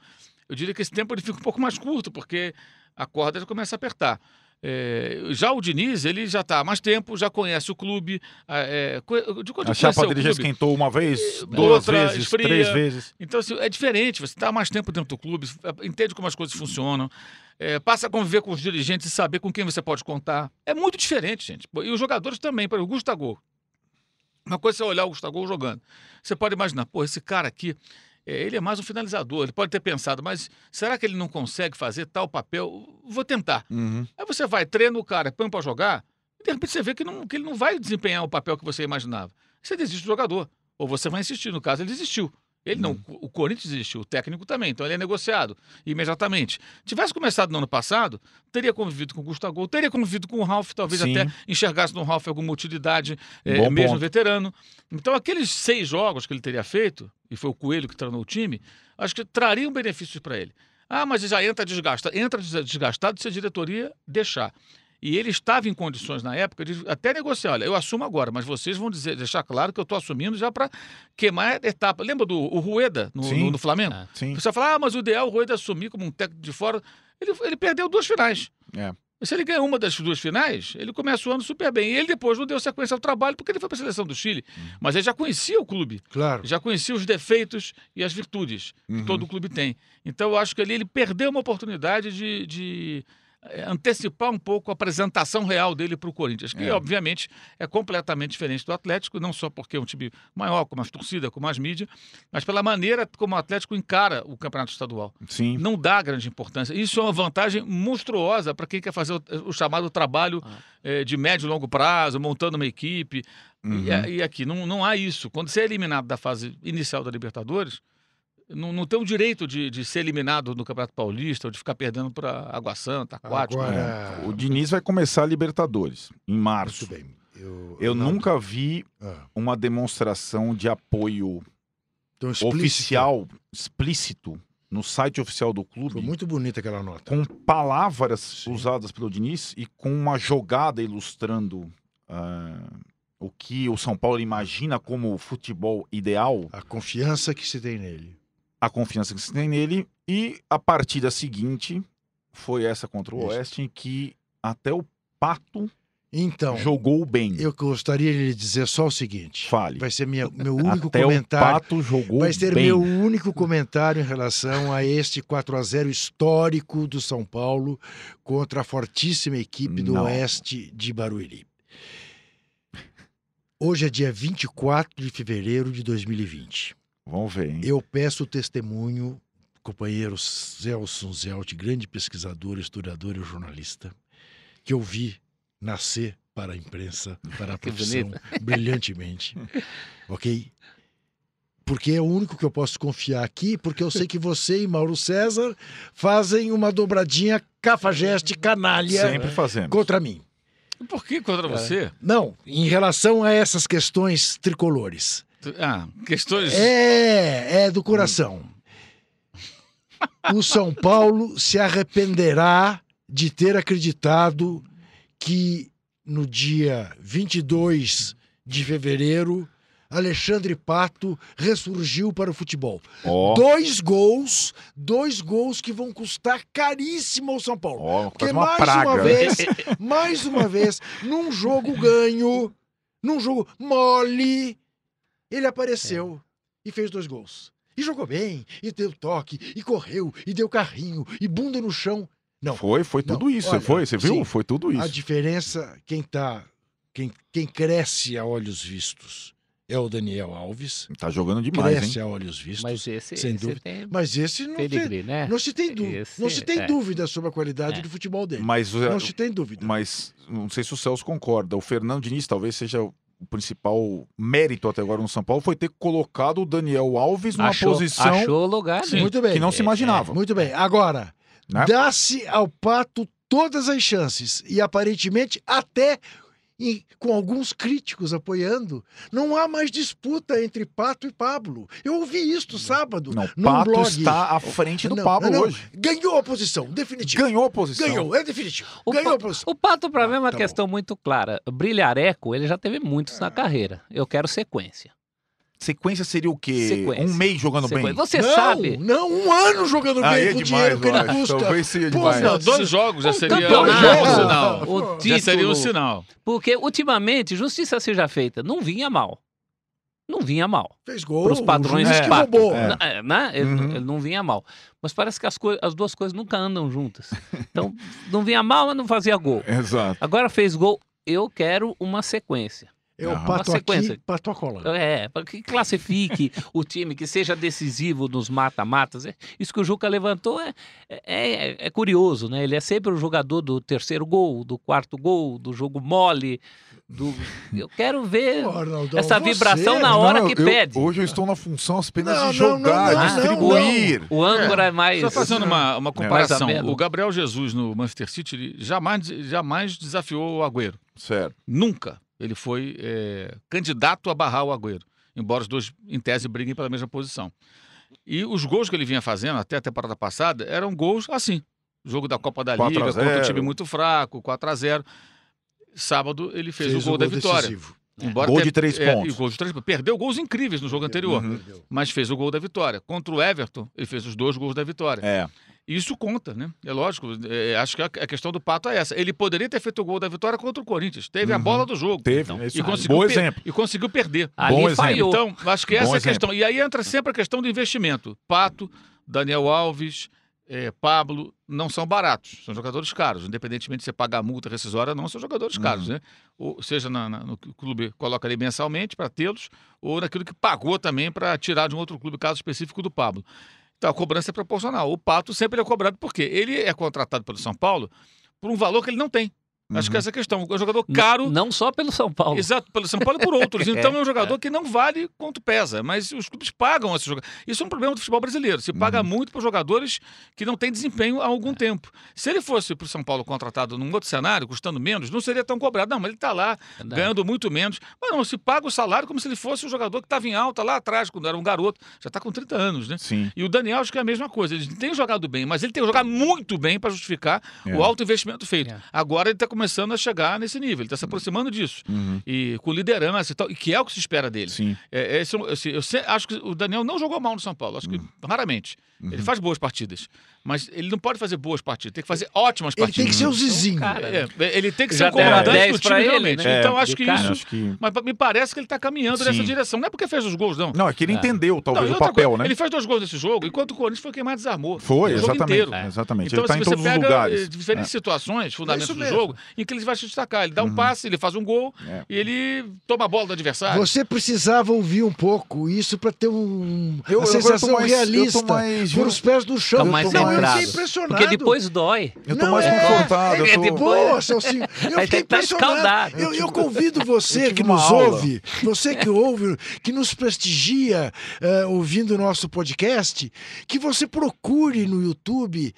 [SPEAKER 3] eu diria que esse tempo ele fica um pouco mais curto, porque a corda já começa a apertar. É, já o Diniz, ele já está há mais tempo, já conhece o clube. É, co- de quando
[SPEAKER 1] A chapa dele já esquentou uma vez, duas
[SPEAKER 3] outra
[SPEAKER 1] vezes,
[SPEAKER 3] esfria.
[SPEAKER 1] três vezes.
[SPEAKER 3] então, assim, é diferente. Você está há mais tempo dentro do clube, entende como as coisas funcionam, é, passa a conviver com os dirigentes e saber com quem você pode contar. É muito diferente, gente. E os jogadores também. Exemplo, o Gustavo. Uma coisa é você olhar o Gustavo jogando. Você pode imaginar, pô, esse cara aqui, é, ele é mais um finalizador. Ele pode ter pensado, mas será que ele não consegue fazer tal papel? Vou tentar.
[SPEAKER 1] Uhum.
[SPEAKER 3] Aí você vai, treina o cara, põe pra jogar, e de repente você vê que, não- que ele não vai desempenhar o papel que você imaginava. Você desiste do jogador. Ou você vai insistir. No caso, ele desistiu. Ele não, o Corinthians desistiu, o técnico também, então ele é negociado imediatamente. Tivesse começado no ano passado, teria convivido com o Gustavo, teria convivido com o Ralf, talvez
[SPEAKER 1] Sim.
[SPEAKER 3] até enxergasse no Ralf alguma utilidade,
[SPEAKER 1] Bom
[SPEAKER 3] mesmo
[SPEAKER 1] ponto.
[SPEAKER 3] veterano. Então, aqueles seis jogos que ele teria feito, e foi o Coelho que treinou o time, acho que trariam benefícios para ele. Ah, mas já entra desgastado. Entra des- desgastado se a diretoria deixar. E ele estava em condições na época de até negociar. Olha, eu assumo agora, mas vocês vão dizer, deixar claro que eu estou assumindo já para queimar a etapa. Lembra do o Rueda no, no- no Flamengo?
[SPEAKER 4] Ah.
[SPEAKER 1] Sim.
[SPEAKER 3] Você fala, ah, mas o ideal é o Rueda assumir como um técnico de fora. Ele, ele perdeu duas finais.
[SPEAKER 1] É.
[SPEAKER 3] Se ele ganha uma das duas finais, ele começa o ano super bem. E ele depois não deu sequência ao trabalho porque ele foi para a seleção do Chile.
[SPEAKER 1] Uhum.
[SPEAKER 3] Mas ele já conhecia o clube,
[SPEAKER 2] Claro.
[SPEAKER 3] já conhecia os defeitos e as virtudes
[SPEAKER 1] Uhum.
[SPEAKER 3] que todo clube tem. Então eu acho que ali ele perdeu uma oportunidade de, de antecipar um pouco a apresentação real dele para o Corinthians, que
[SPEAKER 1] É.
[SPEAKER 3] obviamente é completamente diferente do Atlético, não só porque é um time maior, com mais torcida, com mais mídia, mas pela maneira como o Atlético encara o campeonato estadual.
[SPEAKER 1] Sim.
[SPEAKER 3] Não dá grande importância. Isso é uma vantagem monstruosa para quem quer fazer o, o chamado trabalho
[SPEAKER 4] Ah.
[SPEAKER 3] eh, de médio e longo prazo, montando uma equipe.
[SPEAKER 1] Uhum.
[SPEAKER 3] E, e aqui não, não há isso. Quando você é eliminado da fase inicial da Libertadores, não, não tem o direito de, de ser eliminado no Campeonato Paulista ou de ficar perdendo para Água Santa, Aquático.
[SPEAKER 2] Agora-
[SPEAKER 1] É. O Diniz vai começar a Libertadores em março.
[SPEAKER 2] Muito bem. Eu,
[SPEAKER 1] Eu
[SPEAKER 2] não-
[SPEAKER 1] nunca vi
[SPEAKER 2] Ah,
[SPEAKER 1] uma demonstração de apoio
[SPEAKER 2] então, explícito.
[SPEAKER 1] oficial, explícito, no site oficial do clube,
[SPEAKER 2] Foi muito bonita aquela nota.
[SPEAKER 1] com palavras
[SPEAKER 2] Sim.
[SPEAKER 1] usadas pelo Diniz e com uma jogada ilustrando ah, o que o São Paulo imagina como o futebol ideal,
[SPEAKER 2] A confiança que se tem nele.
[SPEAKER 1] A confiança que se tem nele. E a partida seguinte foi essa contra o
[SPEAKER 2] Isso.
[SPEAKER 1] Oeste, em que até o Pato
[SPEAKER 2] Então,
[SPEAKER 1] jogou bem.
[SPEAKER 2] eu gostaria de lhe dizer só o seguinte.
[SPEAKER 1] Fale.
[SPEAKER 2] Vai ser minha, meu único
[SPEAKER 1] até
[SPEAKER 2] comentário.
[SPEAKER 1] o Pato jogou
[SPEAKER 2] Vai ser
[SPEAKER 1] bem.
[SPEAKER 2] meu único comentário em relação a este 4 a 0 histórico do São Paulo contra a fortíssima equipe do
[SPEAKER 1] Não.
[SPEAKER 2] Oeste de Barueri. Hoje é dia 24 de fevereiro de 2020.
[SPEAKER 1] Vamos ver, hein?
[SPEAKER 2] Eu peço o testemunho, companheiro Celso Zelt, grande pesquisador, historiador e jornalista, que eu vi nascer para a imprensa, para a [LAUGHS] profissão, brilhantemente. [LAUGHS] ok? Porque é o único que eu posso confiar aqui, porque eu sei que você e Mauro César fazem uma dobradinha cafajeste canalha
[SPEAKER 1] Sempre fazemos.
[SPEAKER 2] contra mim.
[SPEAKER 3] Por que contra você?
[SPEAKER 2] Não, em relação a essas questões tricolores.
[SPEAKER 3] Ah, questões.
[SPEAKER 2] É, é do coração. O São Paulo se arrependerá de ter acreditado que no dia 22 de fevereiro Alexandre Pato ressurgiu para o futebol.
[SPEAKER 1] Ó,
[SPEAKER 2] Dois gols, dois gols que vão custar caríssimo ao São Paulo.
[SPEAKER 1] ó,
[SPEAKER 2] Porque
[SPEAKER 1] uma
[SPEAKER 2] mais
[SPEAKER 1] praga.
[SPEAKER 2] uma vez, [LAUGHS] mais uma vez, num jogo ganho, num jogo mole, ele apareceu e fez dois gols. E jogou bem, e deu toque, e correu, e deu carrinho, e bunda no chão. Não,
[SPEAKER 1] Foi, foi
[SPEAKER 2] Não,
[SPEAKER 1] tudo isso.
[SPEAKER 2] olha,
[SPEAKER 1] foi, você viu?
[SPEAKER 2] sim.
[SPEAKER 1] Foi tudo
[SPEAKER 2] a
[SPEAKER 1] isso.
[SPEAKER 2] diferença, quem tá, quem, quem cresce a olhos vistos é o Daniel Alves.
[SPEAKER 1] Tá jogando demais,
[SPEAKER 2] cresce
[SPEAKER 1] hein?
[SPEAKER 2] a olhos vistos.
[SPEAKER 4] Mas esse,
[SPEAKER 2] Sem
[SPEAKER 4] esse
[SPEAKER 2] dúvida.
[SPEAKER 4] tem
[SPEAKER 2] Mas esse não, tem,
[SPEAKER 4] pedigree, né?
[SPEAKER 2] não se tem, dúvida,
[SPEAKER 4] Esse-
[SPEAKER 2] não se tem
[SPEAKER 4] é.
[SPEAKER 2] dúvida sobre a qualidade
[SPEAKER 4] É.
[SPEAKER 2] do futebol dele.
[SPEAKER 1] Mas,
[SPEAKER 2] Não se tem dúvida.
[SPEAKER 1] mas não sei se o Celso concorda. O Fernando Diniz talvez seja o principal mérito até agora no São Paulo foi ter colocado o Daniel Alves numa
[SPEAKER 4] achou,
[SPEAKER 1] posição
[SPEAKER 4] achou o lugar.
[SPEAKER 3] Sim.
[SPEAKER 4] né?
[SPEAKER 2] Muito bem.
[SPEAKER 1] que não se
[SPEAKER 4] É,
[SPEAKER 1] imaginava.
[SPEAKER 2] Muito bem. Agora,
[SPEAKER 1] Né?
[SPEAKER 2] dá-se ao Pato todas as chances e aparentemente até e com alguns críticos apoiando, não há mais disputa entre Pato e Pablo. Eu ouvi isto sábado
[SPEAKER 1] Não,
[SPEAKER 2] num
[SPEAKER 1] Pato
[SPEAKER 2] blog.
[SPEAKER 1] está à frente do
[SPEAKER 2] Não,
[SPEAKER 1] Pablo
[SPEAKER 2] não,
[SPEAKER 1] hoje.
[SPEAKER 2] Ganhou a posição, definitivo.
[SPEAKER 1] Ganhou a posição.
[SPEAKER 2] Ganhou, é definitivo.
[SPEAKER 4] O,
[SPEAKER 2] Ganhou
[SPEAKER 4] Pa-
[SPEAKER 2] a posição.
[SPEAKER 4] o Pato, para mim, é uma
[SPEAKER 2] Tá
[SPEAKER 4] questão muito clara. Brilhareco, ele já teve muitos
[SPEAKER 2] É.
[SPEAKER 4] na carreira. Eu quero sequência.
[SPEAKER 1] Sequência seria o quê?
[SPEAKER 4] Sequência.
[SPEAKER 1] Um mês jogando
[SPEAKER 4] Sequência.
[SPEAKER 1] bem?
[SPEAKER 4] Você
[SPEAKER 2] não,
[SPEAKER 4] sabe?
[SPEAKER 2] não, um ano jogando
[SPEAKER 1] Aí
[SPEAKER 2] bem
[SPEAKER 1] é
[SPEAKER 2] com o
[SPEAKER 1] demais,
[SPEAKER 2] dinheiro que ele custa. Pô,
[SPEAKER 1] demais.
[SPEAKER 3] Não, dois jogos já
[SPEAKER 4] Um
[SPEAKER 3] seria um sinal.
[SPEAKER 4] O
[SPEAKER 3] Já seria um sinal.
[SPEAKER 4] Porque ultimamente, justiça seja feita, não vinha mal. Não vinha mal.
[SPEAKER 2] Fez gol.
[SPEAKER 4] Pros padrões
[SPEAKER 2] o
[SPEAKER 1] do
[SPEAKER 2] que roubou.
[SPEAKER 1] É.
[SPEAKER 4] É, né? Ele,
[SPEAKER 1] Uhum.
[SPEAKER 4] ele não vinha mal. Mas parece que as, as duas coisas nunca andam juntas. Então, não vinha mal, mas não fazia gol. [LAUGHS]
[SPEAKER 1] Exato.
[SPEAKER 4] Agora fez gol. Eu quero uma sequência.
[SPEAKER 2] É o pato
[SPEAKER 4] Uma sequência.
[SPEAKER 2] aqui, pato a cola.
[SPEAKER 4] É, para que classifique [LAUGHS] o time, que seja decisivo nos mata-matas. É, Isso que o Juca levantou é, é, é curioso, né? Ele é sempre o jogador do terceiro gol, do quarto gol, do jogo mole. Do... [LAUGHS] Eu quero ver
[SPEAKER 2] Pô, Arnaldão,
[SPEAKER 4] essa
[SPEAKER 2] você-
[SPEAKER 4] vibração na hora que
[SPEAKER 1] eu-
[SPEAKER 4] pede.
[SPEAKER 1] Hoje eu estou na função apenas
[SPEAKER 2] Não,
[SPEAKER 1] de
[SPEAKER 2] não,
[SPEAKER 1] jogar,
[SPEAKER 2] não,
[SPEAKER 4] não,
[SPEAKER 1] distribuir.
[SPEAKER 4] o âncora é, mais.
[SPEAKER 3] Só fazendo uma, uma comparação.
[SPEAKER 4] Mais ameno.
[SPEAKER 3] O Gabriel Jesus no Manchester City ele jamais, jamais desafiou o Agüero.
[SPEAKER 1] Certo.
[SPEAKER 3] Nunca. Ele foi é, candidato a barrar o Agüero. Embora os dois, em tese, briguem pela mesma posição. E os gols que ele vinha fazendo até a temporada passada eram gols assim. Jogo da Copa da
[SPEAKER 1] 4 a
[SPEAKER 3] Liga, contra um
[SPEAKER 1] 0.
[SPEAKER 3] time muito fraco, 4 a 0 Sábado ele fez,
[SPEAKER 2] Fez
[SPEAKER 3] o gol, da vitória.
[SPEAKER 2] decisivo.
[SPEAKER 3] Embora
[SPEAKER 1] Gol
[SPEAKER 3] tenha-
[SPEAKER 1] de três
[SPEAKER 3] é,
[SPEAKER 1] pontos.
[SPEAKER 3] e gol de três pontos. Perdeu gols incríveis no jogo anterior,
[SPEAKER 1] Uhum.
[SPEAKER 3] mas fez o gol da vitória. Contra o Everton, ele fez os dois gols da vitória.
[SPEAKER 1] É.
[SPEAKER 3] Isso conta, né? É lógico. é, acho que a a questão do Pato é essa. Ele poderia ter feito o gol da vitória contra o Corinthians. Teve a
[SPEAKER 1] Uhum.
[SPEAKER 3] bola do jogo.
[SPEAKER 1] Teve.
[SPEAKER 4] Então,
[SPEAKER 3] E
[SPEAKER 1] é um
[SPEAKER 3] conseguiu,
[SPEAKER 1] bom exemplo.
[SPEAKER 3] e conseguiu perder.
[SPEAKER 4] Ali
[SPEAKER 1] Bom exemplo.
[SPEAKER 4] falhou.
[SPEAKER 3] Então, acho que essa é a questão. E aí entra sempre a questão do investimento. Pato, Daniel Alves, é, Pablo, não são baratos, são jogadores caros. Independentemente de você pagar a multa rescisória ou não, são jogadores caros, né? Ou seja, na- na- no que o clube coloca ali mensalmente para tê-los, ou naquilo que pagou também para tirar de um outro clube, caso específico do Pablo. Então a cobrança é proporcional. O Pato sempre é cobrado porque ele é contratado pelo São Paulo por um valor que ele não tem. Acho que
[SPEAKER 1] Uhum.
[SPEAKER 3] essa é a questão. É um jogador caro.
[SPEAKER 4] Não só pelo São Paulo.
[SPEAKER 3] Exato, pelo São Paulo e por outros. [LAUGHS] Então é um jogador que não vale quanto pesa, mas os clubes pagam esse jogador. Isso é um problema do futebol brasileiro. Se paga muito para jogadores que não têm desempenho há algum tempo. Se ele fosse para o São Paulo contratado num outro cenário, custando menos, não seria tão cobrado. Não, mas ele está lá,
[SPEAKER 4] Verdade.
[SPEAKER 3] ganhando muito menos. Mas não, se paga o salário como se ele fosse um jogador que estava em alta lá atrás, quando era um garoto. Já está com 30 anos, né?
[SPEAKER 1] Sim.
[SPEAKER 3] E o Daniel acho que é a mesma coisa. Ele tem jogado bem, mas ele tem jogado muito bem para justificar
[SPEAKER 1] É.
[SPEAKER 3] o alto investimento feito.
[SPEAKER 4] É.
[SPEAKER 3] Agora ele está começando a chegar nesse nível, ele está se aproximando disso.
[SPEAKER 1] Uhum.
[SPEAKER 3] E com liderança e tal, e que é o que se espera dele.
[SPEAKER 1] Sim.
[SPEAKER 3] É, esse é assim, eu se- acho que o Daniel não jogou mal no São Paulo, acho que raramente.
[SPEAKER 1] Uhum.
[SPEAKER 3] Ele faz boas partidas, mas ele não pode fazer boas partidas, tem que fazer ótimas
[SPEAKER 2] Ele
[SPEAKER 3] partidas.
[SPEAKER 2] tem que ser o Zizinho.
[SPEAKER 4] cara,
[SPEAKER 3] É, é, ele tem que ser o comandante
[SPEAKER 4] 10
[SPEAKER 3] do time
[SPEAKER 4] ele,
[SPEAKER 3] realmente.
[SPEAKER 4] né?
[SPEAKER 3] Então
[SPEAKER 4] É,
[SPEAKER 3] acho que
[SPEAKER 4] cara.
[SPEAKER 3] isso.
[SPEAKER 1] Acho que...
[SPEAKER 3] Mas me parece que ele está caminhando nessa
[SPEAKER 1] Sim.
[SPEAKER 3] direção. Não é porque fez os gols, não.
[SPEAKER 1] Não, é que ele
[SPEAKER 4] É.
[SPEAKER 1] entendeu, talvez,
[SPEAKER 3] Não,
[SPEAKER 1] o papel,
[SPEAKER 3] coisa,
[SPEAKER 1] né?
[SPEAKER 3] Ele fez dois gols nesse jogo, enquanto o Corinthians foi quem mais desarmou.
[SPEAKER 1] Foi, exatamente.
[SPEAKER 3] inteiro.
[SPEAKER 1] Exatamente.
[SPEAKER 3] Então,
[SPEAKER 1] ele tá
[SPEAKER 3] se
[SPEAKER 1] em
[SPEAKER 3] você
[SPEAKER 1] todos os
[SPEAKER 3] pega
[SPEAKER 1] lugares.
[SPEAKER 3] eh, diferentes
[SPEAKER 1] É.
[SPEAKER 3] situações, fundamentos do jogo, em que ele vai se destacar. Ele dá um passe, ele faz um gol
[SPEAKER 1] É.
[SPEAKER 3] e ele toma a bola do adversário.
[SPEAKER 2] Você precisava ouvir um pouco isso para ter um,
[SPEAKER 1] Eu-
[SPEAKER 2] uma sensação
[SPEAKER 1] mais-
[SPEAKER 2] realista por os pés do chão.
[SPEAKER 4] Fica mais
[SPEAKER 2] Eu tô
[SPEAKER 4] centrado.
[SPEAKER 2] fiquei impressionado.
[SPEAKER 4] Porque depois dói.
[SPEAKER 1] Eu tô
[SPEAKER 2] Não,
[SPEAKER 1] mais
[SPEAKER 2] é-
[SPEAKER 1] confortável.
[SPEAKER 4] é
[SPEAKER 1] eu tô...
[SPEAKER 4] depois-
[SPEAKER 2] Pô, Celcinho, eu [LAUGHS]
[SPEAKER 4] Aí
[SPEAKER 2] fiquei
[SPEAKER 4] tá
[SPEAKER 2] impressionado. Eu, eu convido
[SPEAKER 1] eu
[SPEAKER 2] você que nos
[SPEAKER 1] aula.
[SPEAKER 2] ouve, você que ouve, que nos prestigia eh, ouvindo o nosso podcast, que você procure no YouTube,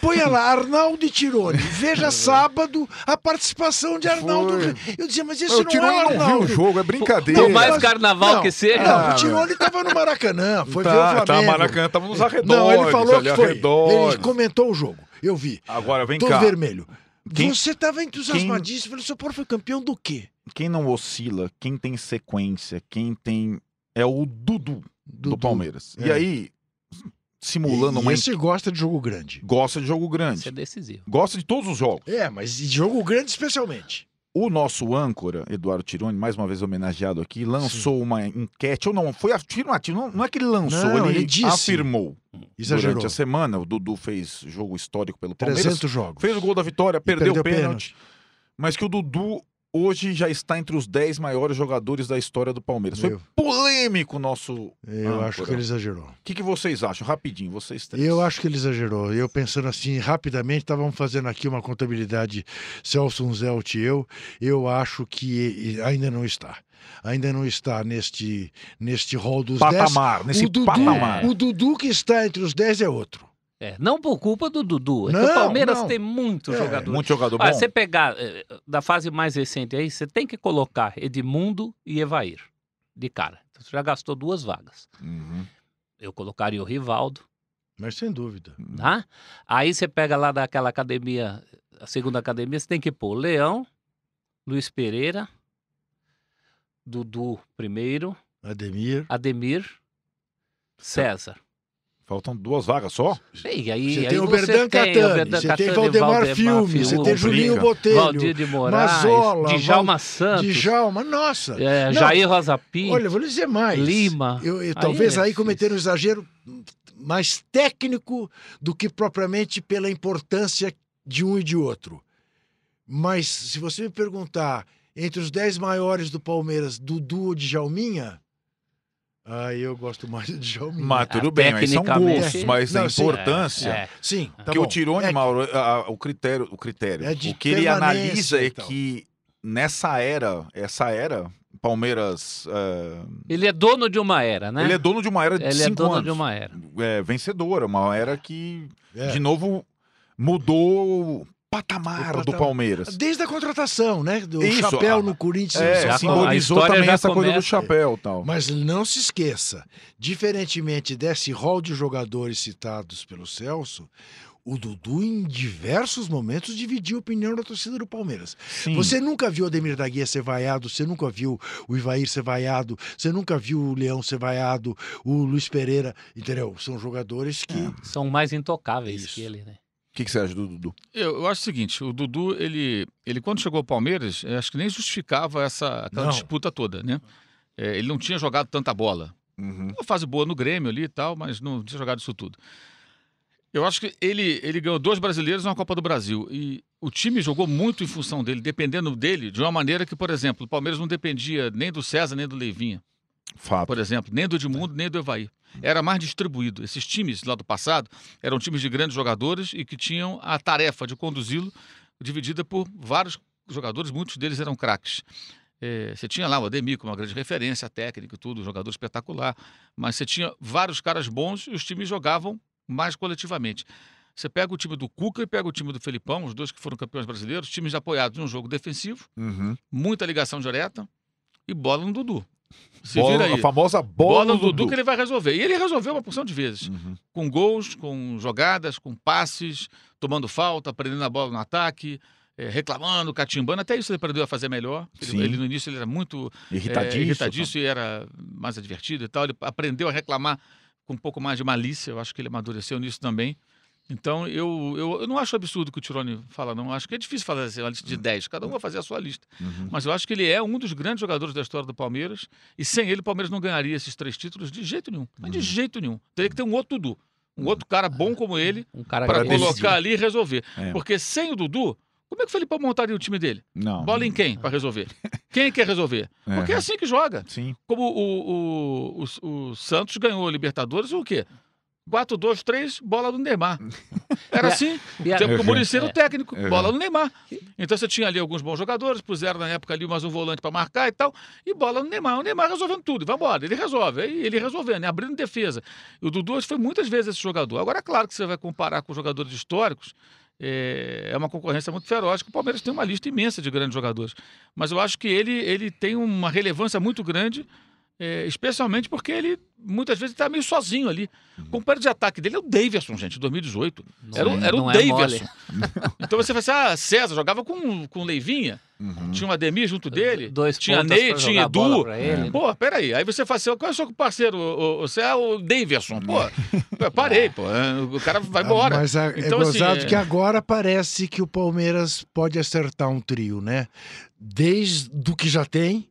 [SPEAKER 2] ponha lá Arnaldo e Tirone. Veja [LAUGHS] sábado a participação de Arnaldo.
[SPEAKER 1] Foi.
[SPEAKER 2] Eu dizia, mas esse
[SPEAKER 1] Mas o
[SPEAKER 2] não
[SPEAKER 1] Tirone
[SPEAKER 2] é
[SPEAKER 1] não viu o
[SPEAKER 2] Arnaldo.
[SPEAKER 1] jogo, é brincadeira.
[SPEAKER 4] Por mais carnaval
[SPEAKER 2] Não,
[SPEAKER 4] que seja.
[SPEAKER 2] Não,
[SPEAKER 1] Ah,
[SPEAKER 2] o Tirone estava no Maracanã, foi
[SPEAKER 1] tá,
[SPEAKER 2] ver o Flamengo.
[SPEAKER 1] Tá, Maracanã, tava nos arredores.
[SPEAKER 2] Não, ele falou que foi.
[SPEAKER 1] arredores.
[SPEAKER 2] Ele comentou o jogo. Eu vi.
[SPEAKER 1] Agora, vem
[SPEAKER 2] Tô
[SPEAKER 1] cá.
[SPEAKER 2] vermelho.
[SPEAKER 1] Quem-
[SPEAKER 2] Você estava entusiasmadíssimo. Falei, seu Paulo foi campeão do quê?
[SPEAKER 1] Quem não oscila, quem tem sequência, quem tem... É o Dudu do,
[SPEAKER 2] Dudu.
[SPEAKER 1] Palmeiras. E
[SPEAKER 2] É.
[SPEAKER 1] aí, simulando
[SPEAKER 2] e,
[SPEAKER 1] uma...
[SPEAKER 2] e esse gosta de jogo grande.
[SPEAKER 1] Gosta de jogo
[SPEAKER 4] Isso
[SPEAKER 1] grande.
[SPEAKER 4] é decisivo.
[SPEAKER 1] Gosta de todos os jogos.
[SPEAKER 2] É, mas de jogo grande especialmente.
[SPEAKER 1] O nosso âncora, Eduardo Tironi, mais uma vez homenageado aqui, lançou uma enquete, ou não, foi afirmativo, não, não é que ele lançou,
[SPEAKER 2] Não,
[SPEAKER 1] ele,
[SPEAKER 2] ele disse.
[SPEAKER 1] afirmou.
[SPEAKER 2] Exagerou.
[SPEAKER 1] Durante a semana, o Dudu fez jogo histórico pelo Palmeiras,
[SPEAKER 2] 300 jogos.
[SPEAKER 1] fez o gol da vitória, perdeu,
[SPEAKER 2] perdeu
[SPEAKER 1] o pênalti, mas que o Dudu hoje já está entre os 10 maiores jogadores da história do Palmeiras. Foi polêmico o nosso...
[SPEAKER 2] Eu
[SPEAKER 1] âncora.
[SPEAKER 2] acho que ele exagerou.
[SPEAKER 1] O que, que vocês acham? Rapidinho, vocês três.
[SPEAKER 2] Eu acho que ele exagerou. Eu pensando assim, rapidamente, estávamos fazendo aqui uma contabilidade Celso Zelt e eu. Eu acho que ainda não está. Ainda não está neste, neste rol dos 10.
[SPEAKER 1] Patamar, nesse
[SPEAKER 2] o Dudu,
[SPEAKER 1] patamar.
[SPEAKER 2] O Dudu que está entre os 10 é outro.
[SPEAKER 4] É, não por culpa do Dudu. É que
[SPEAKER 2] Não,
[SPEAKER 4] o Palmeiras
[SPEAKER 2] não.
[SPEAKER 4] tem muito
[SPEAKER 2] É,
[SPEAKER 4] jogador.
[SPEAKER 1] Muito jogador
[SPEAKER 4] Olha,
[SPEAKER 1] bom.
[SPEAKER 4] você pegar eh, da fase mais recente aí, você tem que colocar Edmundo e Evair de cara. Então, você já gastou duas vagas.
[SPEAKER 1] Uhum.
[SPEAKER 4] Eu colocaria o Rivaldo,
[SPEAKER 2] Mas sem dúvida.
[SPEAKER 4] tá? Aí você pega lá daquela academia, a segunda academia, você tem que pôr Leão, Luiz Pereira, Dudu primeiro,
[SPEAKER 2] Ademir.
[SPEAKER 4] Ademir, César.
[SPEAKER 1] Faltam duas vagas só?
[SPEAKER 4] E aí,
[SPEAKER 2] Você
[SPEAKER 4] aí
[SPEAKER 2] tem o
[SPEAKER 4] você
[SPEAKER 2] Berdan
[SPEAKER 4] tem o
[SPEAKER 2] Catani,
[SPEAKER 4] Berdan
[SPEAKER 2] você tem Valdemar Filme, você tem. Julinho Botelho,
[SPEAKER 4] Valdir de Moraes,
[SPEAKER 2] Mazola,
[SPEAKER 4] Djalma Santos,
[SPEAKER 2] Djalma. Nossa!
[SPEAKER 4] é,
[SPEAKER 2] Não,
[SPEAKER 4] Jair Rosa Pinto,
[SPEAKER 2] Olha, vou lhe dizer mais.
[SPEAKER 4] Lima.
[SPEAKER 2] Eu, eu-
[SPEAKER 4] Aí
[SPEAKER 2] talvez
[SPEAKER 4] é
[SPEAKER 2] aí cometeram um exagero mais técnico do que propriamente pela importância de um e de outro. Mas se você me perguntar entre os dez maiores do Palmeiras, Dudu ou Djalminha, aí eu gosto mais do Djalminha.
[SPEAKER 1] Mas tudo
[SPEAKER 4] Ah,
[SPEAKER 1] bem, mas são gostos, mas
[SPEAKER 2] Não,
[SPEAKER 1] a
[SPEAKER 2] sim,
[SPEAKER 1] importância...
[SPEAKER 4] É,
[SPEAKER 2] Sim, tá bom.
[SPEAKER 1] o Tirone,
[SPEAKER 2] É que-
[SPEAKER 1] Mauro, a- a- o critério, o critério,
[SPEAKER 2] É de
[SPEAKER 1] o que ele analisa é
[SPEAKER 2] e tal.
[SPEAKER 1] que nessa era, essa era, Palmeiras, é,
[SPEAKER 4] Ele é dono de uma era, né?
[SPEAKER 1] ele é dono de uma era de
[SPEAKER 4] Ele é
[SPEAKER 1] cinco
[SPEAKER 4] dono
[SPEAKER 1] anos,
[SPEAKER 4] de uma era.
[SPEAKER 1] é, vencedora, uma era que
[SPEAKER 2] É.
[SPEAKER 1] de novo mudou patamar, do. Palmeiras.
[SPEAKER 2] Desde a contratação, né? Do
[SPEAKER 1] Isso,
[SPEAKER 2] chapéu
[SPEAKER 1] a-
[SPEAKER 2] no Corinthians.
[SPEAKER 1] É,
[SPEAKER 2] Paulo.
[SPEAKER 1] simbolizou
[SPEAKER 4] história
[SPEAKER 1] também
[SPEAKER 4] já
[SPEAKER 1] essa coisa do chapéu e tal.
[SPEAKER 2] Mas não se esqueça, diferentemente desse rol de jogadores citados pelo Celso, o Dudu, em diversos momentos, dividiu a opinião da torcida do Palmeiras.
[SPEAKER 1] Sim.
[SPEAKER 2] Você nunca viu o Ademir da Guia ser vaiado, você nunca viu o Ivair ser vaiado, você nunca viu o Leão ser vaiado, o Luiz Pereira, entendeu? São jogadores que.
[SPEAKER 1] É.
[SPEAKER 4] São mais intocáveis
[SPEAKER 2] Isso.
[SPEAKER 4] que ele, né?
[SPEAKER 1] O que, que você acha do Dudu?
[SPEAKER 3] Eu, eu acho o seguinte, o Dudu, ele, ele quando chegou ao Palmeiras, eu acho que nem justificava essa aquela
[SPEAKER 2] Não.
[SPEAKER 3] disputa toda, né? É, ele não tinha jogado tanta bola.
[SPEAKER 1] Uhum.
[SPEAKER 3] Uma fase boa no Grêmio ali e tal, mas não tinha jogado isso tudo. Eu acho que ele, ele ganhou dois brasileiros na Copa do Brasil. E o time jogou muito em função dele, dependendo dele, de uma maneira que, por exemplo, o Palmeiras não dependia nem do César, nem do Leivinha,
[SPEAKER 1] Fato.
[SPEAKER 3] por exemplo, nem do Edmundo, nem do Evaí. Era mais distribuído. Esses times lá do passado eram times de grandes jogadores e que tinham a tarefa de conduzi-lo dividida por vários jogadores, muitos deles eram craques. É, você tinha lá o Ademir como uma grande referência técnica e tudo, um jogador espetacular, mas você tinha vários caras bons e os times jogavam mais coletivamente. Você pega o time do Cuca e pega o time do Felipão, os dois que foram campeões brasileiros, times apoiados num jogo defensivo,
[SPEAKER 1] Uhum.
[SPEAKER 3] muita ligação direta e bola no Dudu. Se
[SPEAKER 1] Bola-
[SPEAKER 3] vira aí.
[SPEAKER 1] A famosa
[SPEAKER 3] Bola,
[SPEAKER 1] bola,
[SPEAKER 3] no Dudu que ele vai resolver. E ele resolveu uma porção de vezes.
[SPEAKER 1] Uhum.
[SPEAKER 3] Com gols, com jogadas, com passes, tomando falta, prendendo a bola no ataque, eh, reclamando, catimbando. Até isso ele aprendeu a fazer melhor. Ele, ele, no início ele era muito
[SPEAKER 1] Irritadíssimo.
[SPEAKER 3] é, irritadiço e era mais advertido e tal. Ele aprendeu a reclamar com um pouco mais de malícia. Eu acho que ele amadureceu nisso também. Então, eu, eu, eu não acho absurdo o que o Tirone fala, não. Acho que é difícil fazer assim, uma lista de 10. Cada um vai fazer a sua lista.
[SPEAKER 1] Uhum.
[SPEAKER 3] Mas eu acho que ele é um dos grandes jogadores da história do Palmeiras. E sem ele, o Palmeiras não ganharia esses três títulos de jeito nenhum. Mas de jeito nenhum. Teria que ter um outro Dudu. Um outro cara bom como ele
[SPEAKER 4] Um cara
[SPEAKER 3] para colocar ali e resolver.
[SPEAKER 1] É.
[SPEAKER 3] Porque sem o Dudu, como é que o Felipão montaria o time dele?
[SPEAKER 1] Não.
[SPEAKER 3] Bola em quem para resolver? Quem quer resolver?
[SPEAKER 1] É.
[SPEAKER 3] Porque é assim que joga.
[SPEAKER 1] Sim.
[SPEAKER 3] Como o, o, o, o Santos ganhou a Libertadores, o quê? 4, 2, 3, bola do Neymar. [LAUGHS] Era
[SPEAKER 4] E a-
[SPEAKER 3] assim.
[SPEAKER 4] e a-
[SPEAKER 3] O tempo que o Muricy era o
[SPEAKER 4] É.
[SPEAKER 3] técnico,
[SPEAKER 1] É.
[SPEAKER 3] bola no Neymar. Então você tinha ali alguns bons jogadores, puseram na época ali mais um volante para marcar e tal, e bola no Neymar. O Neymar resolvendo tudo, vai embora, ele resolve. Aí ele resolvendo, né? abrindo defesa. E o Dudu foi muitas vezes esse jogador. Agora, é claro que você vai comparar com jogadores históricos, é, é uma concorrência muito feroz, que o Palmeiras tem uma lista imensa de grandes jogadores. Mas eu acho que ele, ele tem uma relevância muito grande, é, especialmente porque ele muitas vezes está meio sozinho ali. O companheiro de ataque dele é o Davidson, gente, 2018.
[SPEAKER 4] Não
[SPEAKER 3] Era,
[SPEAKER 4] é-
[SPEAKER 3] o- era o
[SPEAKER 4] é
[SPEAKER 3] Davidson. [LAUGHS] Então você fala assim, ah, César jogava com, com Leivinha,
[SPEAKER 1] Uhum.
[SPEAKER 3] tinha o Ademir junto dele,
[SPEAKER 4] Dois
[SPEAKER 3] tinha Ney, tinha Edu.
[SPEAKER 4] pra ele.
[SPEAKER 3] Pô, peraí, aí você fala assim, qual é o seu parceiro? Você é o Davidson. Pô, [LAUGHS] parei, pô, é, o cara vai embora.
[SPEAKER 2] Ah, Mas a- é
[SPEAKER 3] Então, assim,
[SPEAKER 2] gozado
[SPEAKER 3] é-
[SPEAKER 2] que agora parece que o Palmeiras pode acertar um trio, né? Desde do que já tem,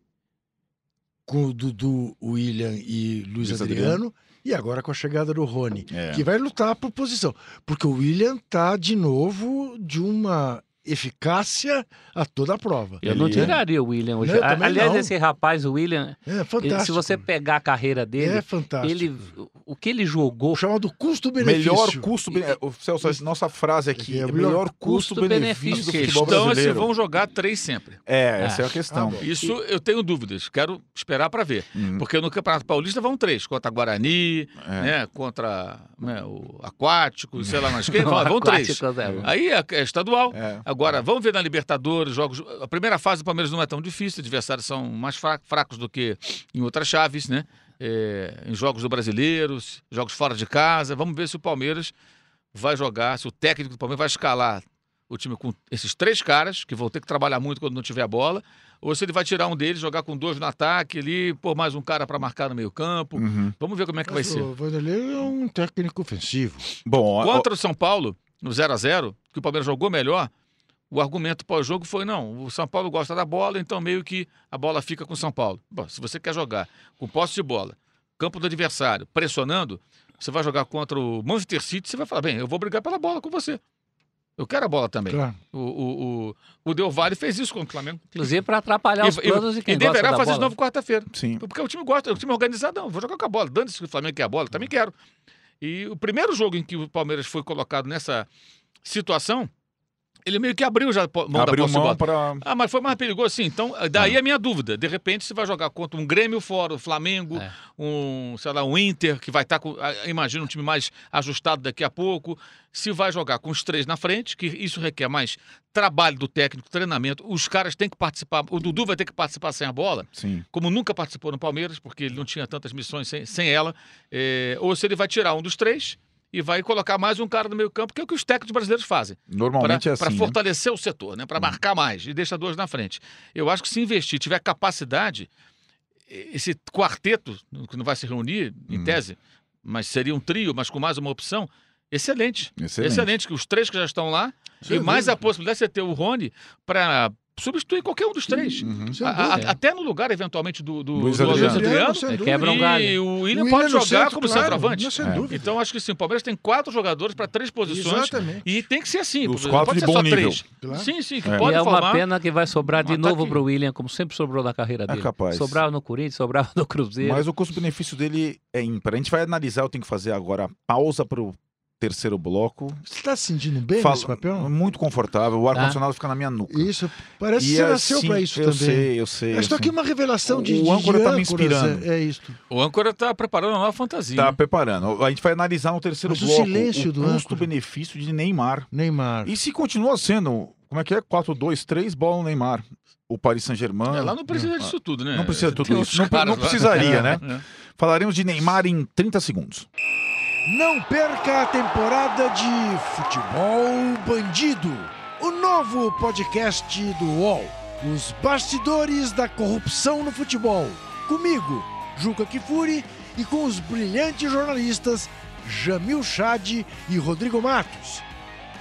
[SPEAKER 2] com o Dudu, o William e Luiz
[SPEAKER 1] Luiz
[SPEAKER 2] Adriano, e agora com a chegada do Rony,
[SPEAKER 1] É.
[SPEAKER 2] que vai lutar por posição. Porque o William tá de novo de uma eficácia a toda a prova.
[SPEAKER 4] Eu não
[SPEAKER 1] Ele-
[SPEAKER 4] tiraria o William hoje.
[SPEAKER 2] Não,
[SPEAKER 4] Aliás,
[SPEAKER 2] não.
[SPEAKER 4] esse rapaz, o William,
[SPEAKER 2] É
[SPEAKER 4] ele-
[SPEAKER 2] fantástico.
[SPEAKER 4] se você pegar a carreira dele,
[SPEAKER 2] É fantástico.
[SPEAKER 4] ele, o que ele jogou
[SPEAKER 2] O chamado custo-benefício.
[SPEAKER 1] Melhor custo. é, Celso, nossa frase aqui
[SPEAKER 2] É
[SPEAKER 1] é
[SPEAKER 2] melhor
[SPEAKER 1] custo-benefício do
[SPEAKER 3] A
[SPEAKER 1] futebol
[SPEAKER 3] questão é se
[SPEAKER 1] brasileiro.
[SPEAKER 3] vão jogar três sempre.
[SPEAKER 1] É, essa é a questão.
[SPEAKER 2] Ah.
[SPEAKER 3] Isso eu tenho dúvidas, quero esperar para ver.
[SPEAKER 1] Hum,
[SPEAKER 3] Porque no Campeonato Paulista vão três, contra Guarani,
[SPEAKER 1] é.
[SPEAKER 3] né, contra né, o Aquático, sei lá mais quem, [LAUGHS] vão, três. Aí é, é estadual.
[SPEAKER 1] É.
[SPEAKER 3] Agora, vamos ver na Libertadores, jogos. A primeira fase do Palmeiras não é tão difícil, adversários são mais fra- fracos do que em outras chaves, né? É, em jogos do Brasileiro, jogos fora de casa. Vamos ver se o Palmeiras vai jogar, se o técnico do Palmeiras vai escalar o time com esses três caras, que vão ter que trabalhar muito quando não tiver a bola, ou se ele vai tirar um deles, jogar com dois no ataque ali, pôr mais um cara para marcar no meio-campo.
[SPEAKER 1] Uhum.
[SPEAKER 3] Vamos ver como é que vai
[SPEAKER 2] Mas
[SPEAKER 3] ser.
[SPEAKER 2] O Vanderlei é um técnico ofensivo.
[SPEAKER 1] Bom, ó,
[SPEAKER 3] Contra o São Paulo, no 0 a 0 que o Palmeiras jogou melhor, o argumento pós-jogo foi: não, o São Paulo gosta da bola, então meio que a bola fica com o São Paulo. Bom, se você quer jogar com posse de bola, campo do adversário, pressionando, você vai jogar contra o Manchester City, você vai falar: bem, eu vou brigar pela bola com você. Eu quero a bola também.
[SPEAKER 2] Claro.
[SPEAKER 3] O, o, o, o Del Valle fez isso contra o Flamengo.
[SPEAKER 4] Inclusive para atrapalhar os
[SPEAKER 3] E-
[SPEAKER 4] planos de quem
[SPEAKER 3] e
[SPEAKER 4] gosta
[SPEAKER 3] deverá
[SPEAKER 4] da
[SPEAKER 3] fazer
[SPEAKER 4] bola.
[SPEAKER 3] de novo quarta-feira.
[SPEAKER 1] sim.
[SPEAKER 3] Porque o time gosta, o time organizadão. Vou jogar com a bola. Dane-se que o Flamengo quer a bola, também quero. E o primeiro jogo em que o Palmeiras foi colocado nessa situação, ele meio que abriu já mão
[SPEAKER 1] Abriu
[SPEAKER 3] da posse
[SPEAKER 1] mão para.
[SPEAKER 3] Ah, mas foi mais perigoso sim. Então, daí a minha dúvida. De repente, você vai jogar contra um Grêmio fora, o Flamengo,
[SPEAKER 4] É.
[SPEAKER 3] um, sei lá, um Inter, que vai estar com. ah, Imagina um time mais ajustado daqui a pouco. Se vai jogar com os três na frente, que isso requer mais trabalho do técnico, treinamento. Os caras têm que participar. O Dudu vai ter que participar sem a bola
[SPEAKER 1] Sim.
[SPEAKER 3] como nunca participou no Palmeiras, porque ele não tinha tantas missões sem, sem ela, é, ou se ele vai tirar um dos três e vai colocar mais um cara no meio campo, que é o que os técnicos brasileiros fazem,
[SPEAKER 1] Normalmente é assim.
[SPEAKER 3] para
[SPEAKER 1] né?
[SPEAKER 3] fortalecer o setor, né, para marcar mais e deixar dois na frente. Eu acho que se investir, tiver capacidade, esse quarteto, que não vai se reunir, em
[SPEAKER 1] Hum.
[SPEAKER 3] tese, mas seria um trio, mas com mais uma opção, excelente.
[SPEAKER 1] Excelente.
[SPEAKER 3] Excelente, que os três que já estão lá, e mais a possibilidade de você ter o Rony para substituir qualquer um dos três.
[SPEAKER 1] Uhum.
[SPEAKER 3] A- a- até no lugar, eventualmente, do, do,
[SPEAKER 1] Luiz
[SPEAKER 3] do
[SPEAKER 1] Adriano.
[SPEAKER 3] Adriano.
[SPEAKER 2] sem
[SPEAKER 4] É, quebra um galho.
[SPEAKER 3] E o William
[SPEAKER 2] O
[SPEAKER 3] pode
[SPEAKER 2] William
[SPEAKER 3] jogar
[SPEAKER 2] centro,
[SPEAKER 3] como
[SPEAKER 2] claro,
[SPEAKER 3] centroavante.
[SPEAKER 2] sem
[SPEAKER 1] É.
[SPEAKER 2] dúvida.
[SPEAKER 3] Então, acho que sim, o Palmeiras tem quatro jogadores para três posições.
[SPEAKER 2] Exatamente.
[SPEAKER 3] E tem que ser assim.
[SPEAKER 1] Os quatro
[SPEAKER 3] pode
[SPEAKER 1] de
[SPEAKER 3] ser
[SPEAKER 1] bom
[SPEAKER 3] só
[SPEAKER 1] nível.
[SPEAKER 3] três.
[SPEAKER 2] Claro.
[SPEAKER 3] Sim, sim, que
[SPEAKER 1] É.
[SPEAKER 3] pode
[SPEAKER 4] e é uma
[SPEAKER 3] formar.
[SPEAKER 4] pena que vai sobrar de novo
[SPEAKER 3] ataque.
[SPEAKER 4] pro William, como sempre sobrou na carreira
[SPEAKER 1] É
[SPEAKER 4] dele.
[SPEAKER 1] capaz.
[SPEAKER 4] Sobrava no Corinthians, sobrava no Cruzeiro.
[SPEAKER 1] Mas o custo-benefício dele é ímpar. A gente vai analisar, eu tenho que fazer agora a pausa para o terceiro bloco.
[SPEAKER 2] Você está se sentindo bem
[SPEAKER 1] Fala-
[SPEAKER 2] nesse papel?
[SPEAKER 1] Muito confortável, o ar-condicionado fica na minha nuca.
[SPEAKER 2] Isso, parece
[SPEAKER 1] E
[SPEAKER 2] que você nasceu
[SPEAKER 1] assim,
[SPEAKER 2] para isso
[SPEAKER 1] eu
[SPEAKER 2] também.
[SPEAKER 1] sei, eu sei.
[SPEAKER 2] Eu
[SPEAKER 1] eu
[SPEAKER 2] estou aqui
[SPEAKER 1] sei.
[SPEAKER 2] uma revelação de,
[SPEAKER 1] O
[SPEAKER 2] de
[SPEAKER 1] âncora
[SPEAKER 2] de
[SPEAKER 1] tá me inspirando.
[SPEAKER 2] É, é isso.
[SPEAKER 3] O âncora está preparando uma nova fantasia.
[SPEAKER 1] Tá
[SPEAKER 3] hein?
[SPEAKER 1] preparando. A gente vai analisar no terceiro
[SPEAKER 2] Mas o
[SPEAKER 1] bloco
[SPEAKER 2] silêncio do
[SPEAKER 1] o
[SPEAKER 2] âncora.
[SPEAKER 1] custo-benefício de Neymar.
[SPEAKER 2] Neymar.
[SPEAKER 1] E se continua sendo, como é que é? 4-2-3, bola no Neymar. O Paris Saint-Germain.
[SPEAKER 3] É, lá não precisa disso tudo, né?
[SPEAKER 1] Não precisa de tudo
[SPEAKER 3] Tem
[SPEAKER 1] isso. Não- não
[SPEAKER 3] lá.
[SPEAKER 1] precisaria, né? [LAUGHS]
[SPEAKER 3] É.
[SPEAKER 1] Falaremos de Neymar em 30 segundos.
[SPEAKER 2] Não perca a temporada de Futebol Bandido, o novo podcast do UOL. Os bastidores da corrupção no futebol. Comigo, Juca Kifuri, e com os brilhantes jornalistas Jamil Chad e Rodrigo Matos.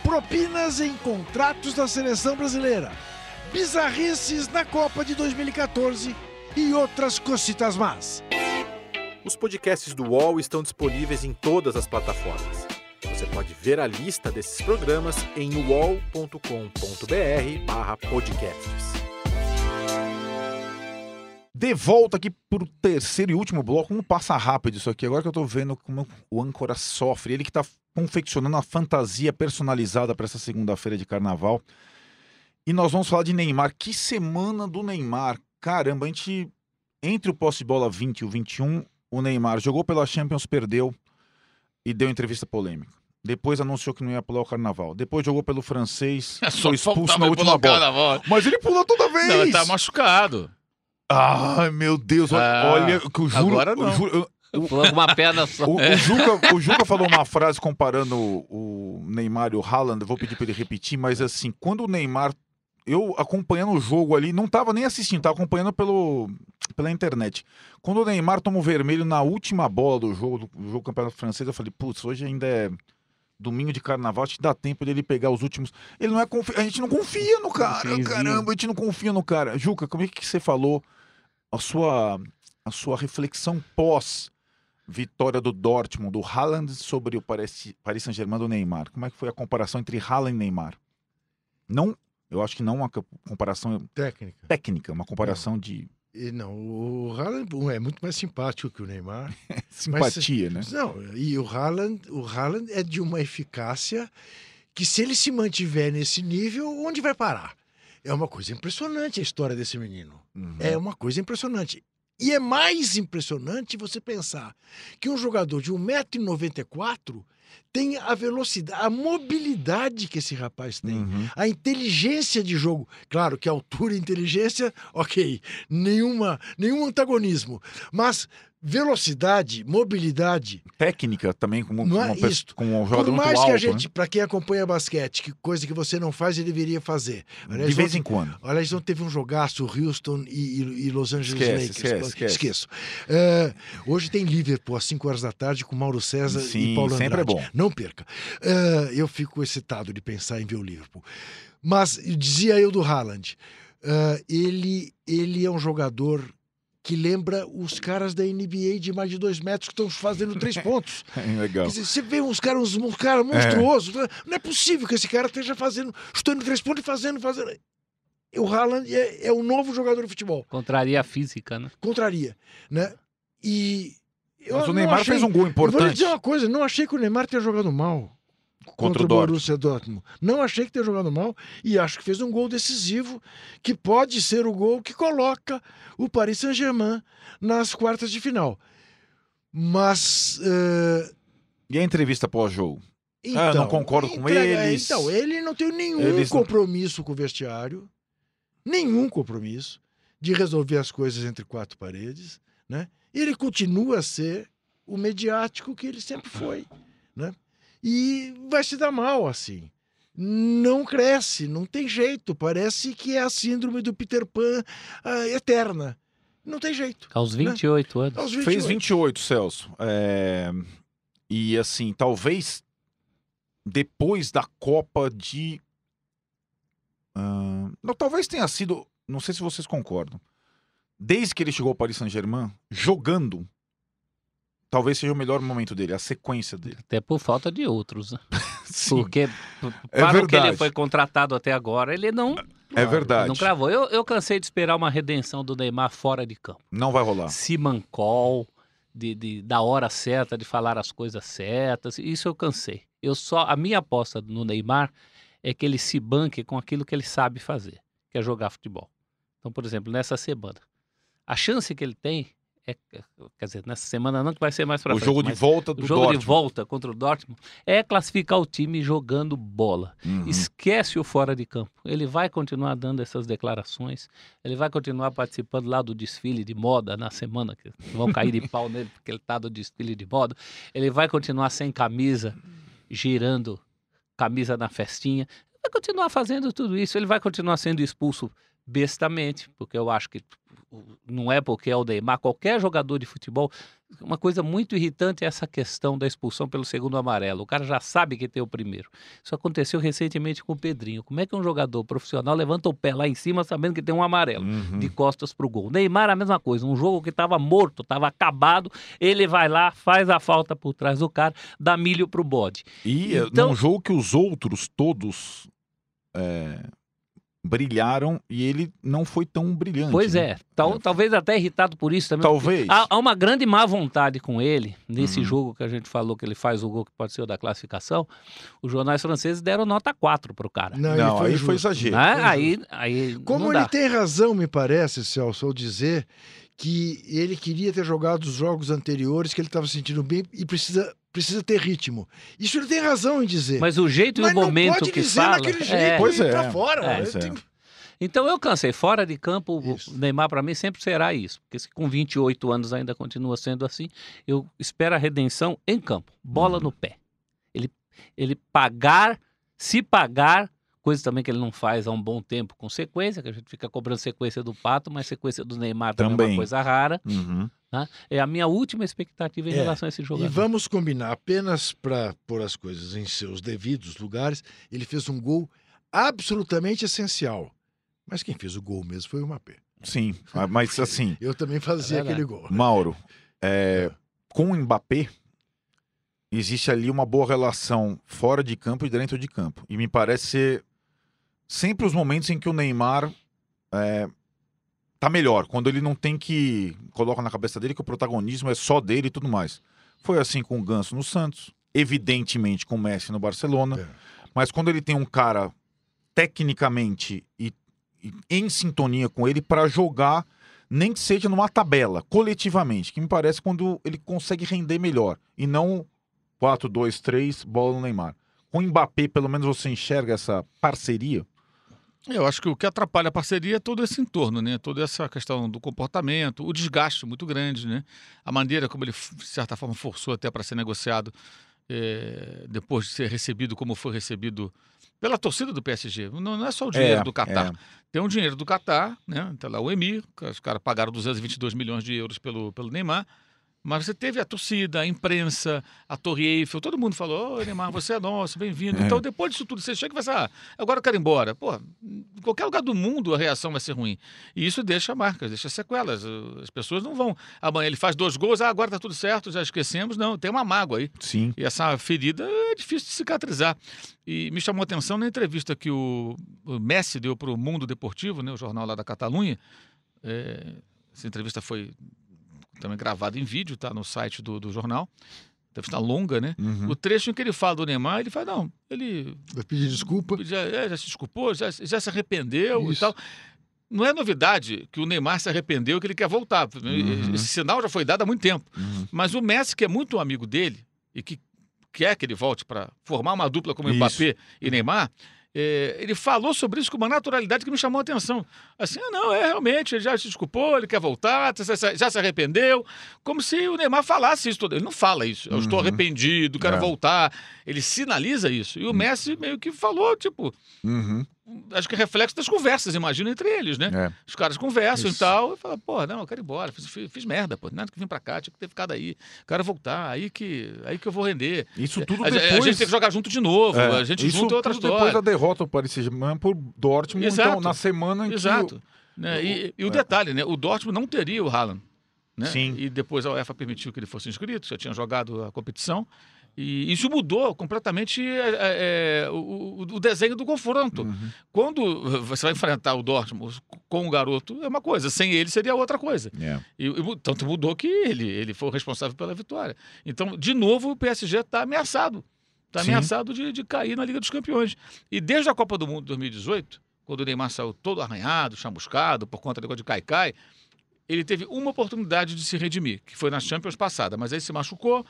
[SPEAKER 2] Propinas em contratos da seleção brasileira. Bizarrices na Copa de 2014 e outras cocitas más.
[SPEAKER 5] Os podcasts do UOL estão disponíveis em todas as plataformas. Você pode ver a lista desses programas em uol.com.br/podcasts.
[SPEAKER 1] De volta aqui pro terceiro e último bloco. Como passa rápido isso aqui. Agora que eu tô vendo como o âncora sofre. Ele que tá confeccionando a fantasia personalizada para essa segunda-feira de carnaval. E nós vamos falar de Neymar. Que semana do Neymar. Caramba, a gente. Entre o posse de bola 20 e o 21, o Neymar jogou pela Champions, perdeu e deu entrevista polêmica. Depois anunciou que não ia pular o carnaval. Depois jogou pelo francês, [LAUGHS]
[SPEAKER 3] É Só
[SPEAKER 1] foi expulso na última bola. Mas ele pulou toda vez!
[SPEAKER 3] Não, ele tá machucado.
[SPEAKER 1] Ai, meu Deus, olha,
[SPEAKER 3] Ah,
[SPEAKER 1] olha que o juro,
[SPEAKER 3] agora não.
[SPEAKER 1] o
[SPEAKER 4] Pulou com uma perna [LAUGHS] só.
[SPEAKER 1] o, o Juca, o Juca falou uma frase comparando o, o Neymar e o Haaland, eu vou pedir para ele repetir, mas assim, quando o Neymar, eu acompanhando o jogo ali, não tava nem assistindo, tava acompanhando pelo, pela internet. Quando o Neymar toma o vermelho na última bola do jogo, do, do jogo do Campeonato Francês, eu falei, putz, hoje ainda é domingo de carnaval, acho que dá tempo dele pegar os últimos. Ele não é confi... A gente não confia no cara, caramba, a gente não confia no cara. Juca, como é que você falou a sua, a sua reflexão pós vitória do Dortmund, do Haaland sobre o Paris, Paris Saint-Germain do Neymar? Como é que foi a comparação entre Haaland e Neymar? Não, eu acho que não uma co- comparação
[SPEAKER 2] Técnica.
[SPEAKER 1] técnica, uma comparação de
[SPEAKER 2] E não, o Haaland é muito mais simpático que o Neymar. [LAUGHS]
[SPEAKER 1] simpatia, né?
[SPEAKER 2] Não, e o Haaland, o Haaland é de uma eficácia que se ele se mantiver nesse nível, onde vai parar? É uma coisa impressionante a história desse menino.
[SPEAKER 1] Uhum.
[SPEAKER 2] É uma coisa impressionante. E é mais impressionante você pensar que um jogador de 1,94m tem a velocidade, a mobilidade que esse rapaz tem.
[SPEAKER 1] Uhum.
[SPEAKER 2] A inteligência de jogo, claro que altura e inteligência, ok, nenhuma, nenhum antagonismo, mas velocidade, mobilidade,
[SPEAKER 1] Técnica também, como,
[SPEAKER 2] Não é
[SPEAKER 1] como, pessoa- como um
[SPEAKER 2] por
[SPEAKER 1] jogador muito
[SPEAKER 2] mais
[SPEAKER 1] alto,
[SPEAKER 2] que a
[SPEAKER 1] né?
[SPEAKER 2] gente, para quem acompanha basquete, que coisa que você não faz, ele deveria fazer. Aliás,
[SPEAKER 1] De vez
[SPEAKER 2] ontem-
[SPEAKER 1] em quando.
[SPEAKER 2] Aliás, não teve um jogaço Houston e, e- e Los Angeles
[SPEAKER 1] Esquece,
[SPEAKER 2] Lakers.
[SPEAKER 1] esquece, esquece.
[SPEAKER 2] Esqueço. É, hoje tem Liverpool às 5 horas da tarde com Mauro César
[SPEAKER 1] Sim,
[SPEAKER 2] e Paulo
[SPEAKER 1] sempre
[SPEAKER 2] Andrade.
[SPEAKER 1] é bom.
[SPEAKER 2] Não perca. É, eu fico excitado de pensar em ver o Liverpool. Mas dizia eu do Haaland, é, ele, ele é um jogador que lembra os caras da NBA de mais de dois metros que estão fazendo três pontos. [LAUGHS]
[SPEAKER 1] Legal.
[SPEAKER 2] Quer dizer, você vê uns caras uns cara monstruosos. Não é possível que esse cara esteja fazendo, chutando três pontos e fazendo, fazendo. O Haaland é, é um novo jogador de futebol.
[SPEAKER 4] Contraria a física, né?
[SPEAKER 2] Contraria, né? E eu
[SPEAKER 1] Mas o
[SPEAKER 2] não
[SPEAKER 1] Neymar
[SPEAKER 2] achei-
[SPEAKER 1] fez um gol
[SPEAKER 2] Eu vou lhe
[SPEAKER 1] importante
[SPEAKER 2] dizer uma coisa, não achei que o Neymar tenha jogado mal
[SPEAKER 1] contra,
[SPEAKER 2] contra,
[SPEAKER 1] o Dortmund.
[SPEAKER 2] Borussia Dortmund. Não achei que tenha jogado mal e acho que fez um gol decisivo que pode ser o gol que coloca o Paris Saint-Germain nas quartas de final. Mas eh,
[SPEAKER 1] E a entrevista pós-jogo?
[SPEAKER 2] Então,
[SPEAKER 1] Ah, não concordo com
[SPEAKER 2] entrega-
[SPEAKER 1] eles.
[SPEAKER 2] Então, ele não tem nenhum
[SPEAKER 1] Eles
[SPEAKER 2] compromisso com o vestiário, nenhum compromisso de resolver as coisas entre quatro paredes, né? Ele continua a ser o mediático que ele sempre foi? E vai se dar mal assim. Não cresce, não tem jeito. Parece que é a síndrome do Peter Pan ah, eterna. Não tem jeito.
[SPEAKER 4] Aos 28 anos.
[SPEAKER 2] Aos 28.
[SPEAKER 1] Fez 28, Celso. É, E assim, talvez depois da Copa de. ah, não, talvez tenha sido, não sei se vocês concordam, desde que ele chegou ao Paris Saint-Germain, jogando, talvez seja o melhor momento dele, a sequência dele.
[SPEAKER 4] Até por falta de outros, né? [LAUGHS]
[SPEAKER 1] Sim,
[SPEAKER 4] Porque
[SPEAKER 1] É
[SPEAKER 4] para o que ele
[SPEAKER 1] verdade.
[SPEAKER 4] foi contratado até agora, ele não,
[SPEAKER 1] é verdade.
[SPEAKER 4] não cravou. Eu, eu cansei de esperar uma redenção do Neymar fora de campo.
[SPEAKER 1] Não vai rolar.
[SPEAKER 4] Simancol, de, de, da hora certa, de falar as coisas certas. Isso eu cansei. Eu só a minha aposta no Neymar é que ele se banque com aquilo que ele sabe fazer, que é jogar futebol. Então, por exemplo, nessa semana, a chance que ele tem é, quer dizer, nessa semana não que vai ser mais para
[SPEAKER 1] O
[SPEAKER 4] frente,
[SPEAKER 1] jogo de volta do
[SPEAKER 4] o jogo
[SPEAKER 1] Dortmund.
[SPEAKER 4] de volta contra o Dortmund é classificar o time jogando bola.
[SPEAKER 1] Uhum.
[SPEAKER 4] Esquece o fora de campo. Ele vai continuar dando essas declarações, ele vai continuar participando lá do desfile de moda na semana, que vão cair de pau [LAUGHS] nele porque ele está do desfile de moda. Ele vai continuar sem camisa, girando camisa na festinha. Vai continuar fazendo tudo isso. Ele vai continuar sendo expulso bestamente, porque eu acho que não é porque é o Neymar, qualquer jogador de futebol. Uma coisa muito irritante é essa questão da expulsão pelo segundo amarelo. O cara já sabe que tem o primeiro. Isso aconteceu recentemente com o Pedrinho. Como é que um jogador profissional levanta o pé lá em cima sabendo que tem um amarelo?
[SPEAKER 1] Uhum.
[SPEAKER 4] de costas pro gol. Neymar a mesma coisa, um jogo que estava morto, estava acabado, ele vai lá, faz a falta por trás do cara, dá milho pro bode.
[SPEAKER 1] E é
[SPEAKER 4] Então-
[SPEAKER 1] num jogo que os outros todos é, brilharam e ele não foi tão brilhante.
[SPEAKER 4] Pois
[SPEAKER 1] né?
[SPEAKER 4] é, tal-
[SPEAKER 1] É.
[SPEAKER 4] talvez até irritado por isso também.
[SPEAKER 1] Talvez.
[SPEAKER 4] Há, há uma grande má vontade com ele, nesse
[SPEAKER 1] Uhum.
[SPEAKER 4] jogo que a gente falou que ele faz o gol que pode ser o da classificação. Os jornais franceses deram nota 4 pro cara.
[SPEAKER 2] Não,
[SPEAKER 1] Não, aí foi
[SPEAKER 2] justo.
[SPEAKER 1] exagero.
[SPEAKER 4] Né?
[SPEAKER 2] foi
[SPEAKER 4] Aí, aí
[SPEAKER 2] Como
[SPEAKER 4] não
[SPEAKER 2] ele
[SPEAKER 4] dá.
[SPEAKER 2] tem razão, me parece, Celso, ao dizer que ele queria ter jogado os jogos anteriores, que ele estava sentindo bem e precisa, precisa ter ritmo. Isso ele tem razão em dizer.
[SPEAKER 4] Mas o jeito
[SPEAKER 2] Mas
[SPEAKER 4] e o
[SPEAKER 2] não
[SPEAKER 4] momento que
[SPEAKER 2] dizer
[SPEAKER 4] fala...
[SPEAKER 2] daquele
[SPEAKER 4] é.
[SPEAKER 2] jeito
[SPEAKER 1] Pois
[SPEAKER 2] e
[SPEAKER 1] é,
[SPEAKER 2] pra fora.
[SPEAKER 1] é,
[SPEAKER 2] Eu
[SPEAKER 1] pois é.
[SPEAKER 2] tenho-
[SPEAKER 4] Então eu cansei. Fora de campo, o
[SPEAKER 2] Isso.
[SPEAKER 4] Neymar para mim sempre será isso. Porque se com 28 anos ainda continua sendo assim, eu espero a redenção em campo. Bola
[SPEAKER 1] Uhum.
[SPEAKER 4] no pé. Ele, ele pagar, se pagar, coisa também que ele não faz há um bom tempo com sequência, que a gente fica cobrando sequência do Pato, mas sequência do Neymar também, é uma coisa rara.
[SPEAKER 1] Uhum.
[SPEAKER 4] É a minha última expectativa em
[SPEAKER 2] É,
[SPEAKER 4] relação a esse
[SPEAKER 2] E
[SPEAKER 4] jogador.
[SPEAKER 2] vamos combinar, apenas para pôr as coisas em seus devidos lugares, ele fez um gol absolutamente essencial. Mas quem fez o gol mesmo foi o Mapé.
[SPEAKER 1] Sim, [LAUGHS] ah, mas assim,
[SPEAKER 2] Eu também fazia
[SPEAKER 4] É
[SPEAKER 2] aquele gol.
[SPEAKER 1] Mauro, é, com o Mbappé, existe ali uma boa relação fora de campo e dentro de campo. E me parece ser sempre os momentos em que o Neymar é, tá melhor, quando ele não tem que. coloca na cabeça dele que o protagonismo é só dele e tudo mais. Foi assim com o Ganso no Santos, evidentemente com o Messi no Barcelona,
[SPEAKER 2] É.
[SPEAKER 1] mas quando ele tem um cara tecnicamente e, e em sintonia com ele para jogar nem que seja numa tabela, coletivamente, que me parece quando ele consegue render melhor. E não 4, 2, 3, bola no Neymar. Com o Mbappé, pelo menos você enxerga essa parceria.
[SPEAKER 3] Eu acho que o que atrapalha a parceria é todo esse entorno, né? Toda essa questão do comportamento, o desgaste muito grande, né? A maneira como ele, de certa forma, forçou até para ser negociado eh, depois de ser recebido como foi recebido pela torcida do PSG. Não, não é só o dinheiro do Catar.
[SPEAKER 1] é.
[SPEAKER 3] Tem um dinheiro do Catar, né? Tá lá o Emir, os caras pagaram 222 milhões de euros pelo, pelo Neymar. Mas você teve a torcida, a imprensa, a Torre Eiffel, todo mundo falou: Ô Neymar, você é nosso, bem-vindo.
[SPEAKER 1] É.
[SPEAKER 3] Então, depois disso tudo, você chega e vai assim: ah, agora eu quero ir embora. Pô, em qualquer lugar do mundo a reação vai ser ruim. E isso deixa marcas, deixa sequelas. As pessoas não vão. Amanhã ele faz dois gols, ah, agora tá tudo certo, já esquecemos. Não, tem uma mágoa aí.
[SPEAKER 1] Sim.
[SPEAKER 3] E essa ferida é difícil de cicatrizar. E me chamou a atenção na entrevista que o, o Messi deu para o Mundo Deportivo, né, o jornal lá da Catalunha. É, essa entrevista foi também gravada em vídeo, tá no site do, do jornal. Entrevista longa, né?
[SPEAKER 1] Uhum.
[SPEAKER 3] O trecho em que ele fala do Neymar, ele fala, não, ele
[SPEAKER 2] Vai pedir desculpa.
[SPEAKER 3] já, é, já se desculpou, já, já se arrependeu e
[SPEAKER 2] Isso.
[SPEAKER 3] tal. Não é novidade que o Neymar se arrependeu que ele quer voltar.
[SPEAKER 1] Uhum.
[SPEAKER 3] Esse sinal já foi dado há muito tempo.
[SPEAKER 1] Uhum.
[SPEAKER 3] Mas o Messi, que é muito amigo dele e que quer que ele volte para formar uma dupla como
[SPEAKER 1] Isso.
[SPEAKER 3] Mbappé e Neymar, é, ele falou sobre isso com uma naturalidade que me chamou a atenção. Assim, ah, não, é realmente, ele já se desculpou, ele quer voltar, já se- já se arrependeu. Como se o Neymar falasse isso. todo- Ele não fala isso. Eu estou
[SPEAKER 1] Uhum.
[SPEAKER 3] arrependido, quero
[SPEAKER 1] É.
[SPEAKER 3] voltar. Ele sinaliza isso. E o Messi meio que falou, tipo,
[SPEAKER 1] Uhum.
[SPEAKER 3] Acho que é reflexo das conversas, imagino, entre eles, né?
[SPEAKER 1] É.
[SPEAKER 3] Os caras conversam
[SPEAKER 2] Isso.
[SPEAKER 3] e tal, e falam, pô, não, eu quero ir embora, fiz, fiz, fiz merda, pô, nada que vim pra cá, tinha que ter ficado aí, quero voltar, aí que, aí que eu vou render.
[SPEAKER 1] Isso tudo
[SPEAKER 3] A, a
[SPEAKER 1] depois.
[SPEAKER 3] gente tem que jogar junto de novo,
[SPEAKER 1] É,
[SPEAKER 3] a gente
[SPEAKER 1] isso
[SPEAKER 3] junta é outra
[SPEAKER 1] tudo depois
[SPEAKER 3] história.
[SPEAKER 1] da derrota do Paris Saint-Germain por Dortmund, então
[SPEAKER 3] Exato.
[SPEAKER 1] na semana em que
[SPEAKER 3] Exato. Né? E, e o
[SPEAKER 1] é.
[SPEAKER 3] detalhe, né? O Dortmund não teria o Haaland. Né?
[SPEAKER 1] Sim.
[SPEAKER 3] E depois a UEFA permitiu que ele fosse inscrito, já tinha jogado a competição. E isso mudou completamente é, é, o, o- o desenho do confronto.
[SPEAKER 1] Uhum.
[SPEAKER 3] Quando você vai enfrentar o Dortmund com o garoto, é uma coisa, sem ele seria outra coisa.
[SPEAKER 1] É.
[SPEAKER 3] E, e tanto mudou que ele, ele foi o responsável pela vitória. Então, de novo, o PSG está ameaçado. Está ameaçado de, de cair na Liga dos Campeões. E desde a Copa do Mundo de 2018, quando o Neymar saiu todo arranhado, chamuscado, por conta do negócio de Caicai, ele teve uma oportunidade de se redimir, que foi na Champions passada. Mas aí se machucou,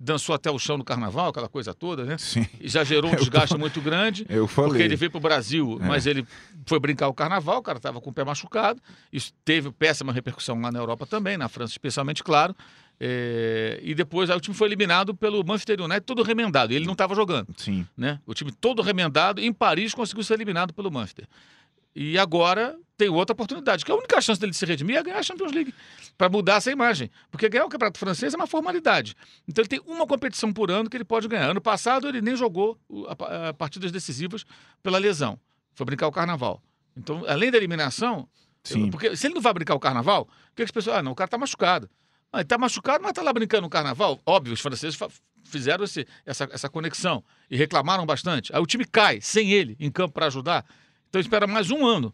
[SPEAKER 3] dançou até o chão no carnaval, aquela coisa toda, né?
[SPEAKER 1] Sim,
[SPEAKER 3] E já gerou um [LAUGHS] desgaste muito grande.
[SPEAKER 1] eu falei.
[SPEAKER 3] Porque ele veio para o Brasil,
[SPEAKER 1] É.
[SPEAKER 3] mas ele foi brincar o carnaval, o cara estava com o pé machucado. Isso teve péssima repercussão lá na Europa também, na França especialmente, claro. É, E depois aí o time foi eliminado pelo Manchester United, todo remendado. Ele não estava jogando,
[SPEAKER 1] Sim.
[SPEAKER 3] né? O time todo remendado. Em Paris conseguiu ser eliminado pelo Manchester. E agora tem outra oportunidade, que a única chance dele se redimir é ganhar a Champions League, para mudar essa imagem. Porque ganhar o Campeonato Francês é uma formalidade. Então ele tem uma competição por ano que ele pode ganhar. Ano passado ele nem jogou a, pa- a partidas decisivas pela lesão. Foi brincar o Carnaval. Então, além da eliminação,
[SPEAKER 1] Sim.
[SPEAKER 3] porque se ele não vai brincar o Carnaval, o que as pessoas... Ah, não, o cara tá machucado. Ah, ele tá machucado, mas tá lá brincando o Carnaval. Óbvio, os franceses fizeram esse- essa, essa conexão e reclamaram bastante. Aí o time cai sem ele em campo para ajudar. Então espera mais um ano.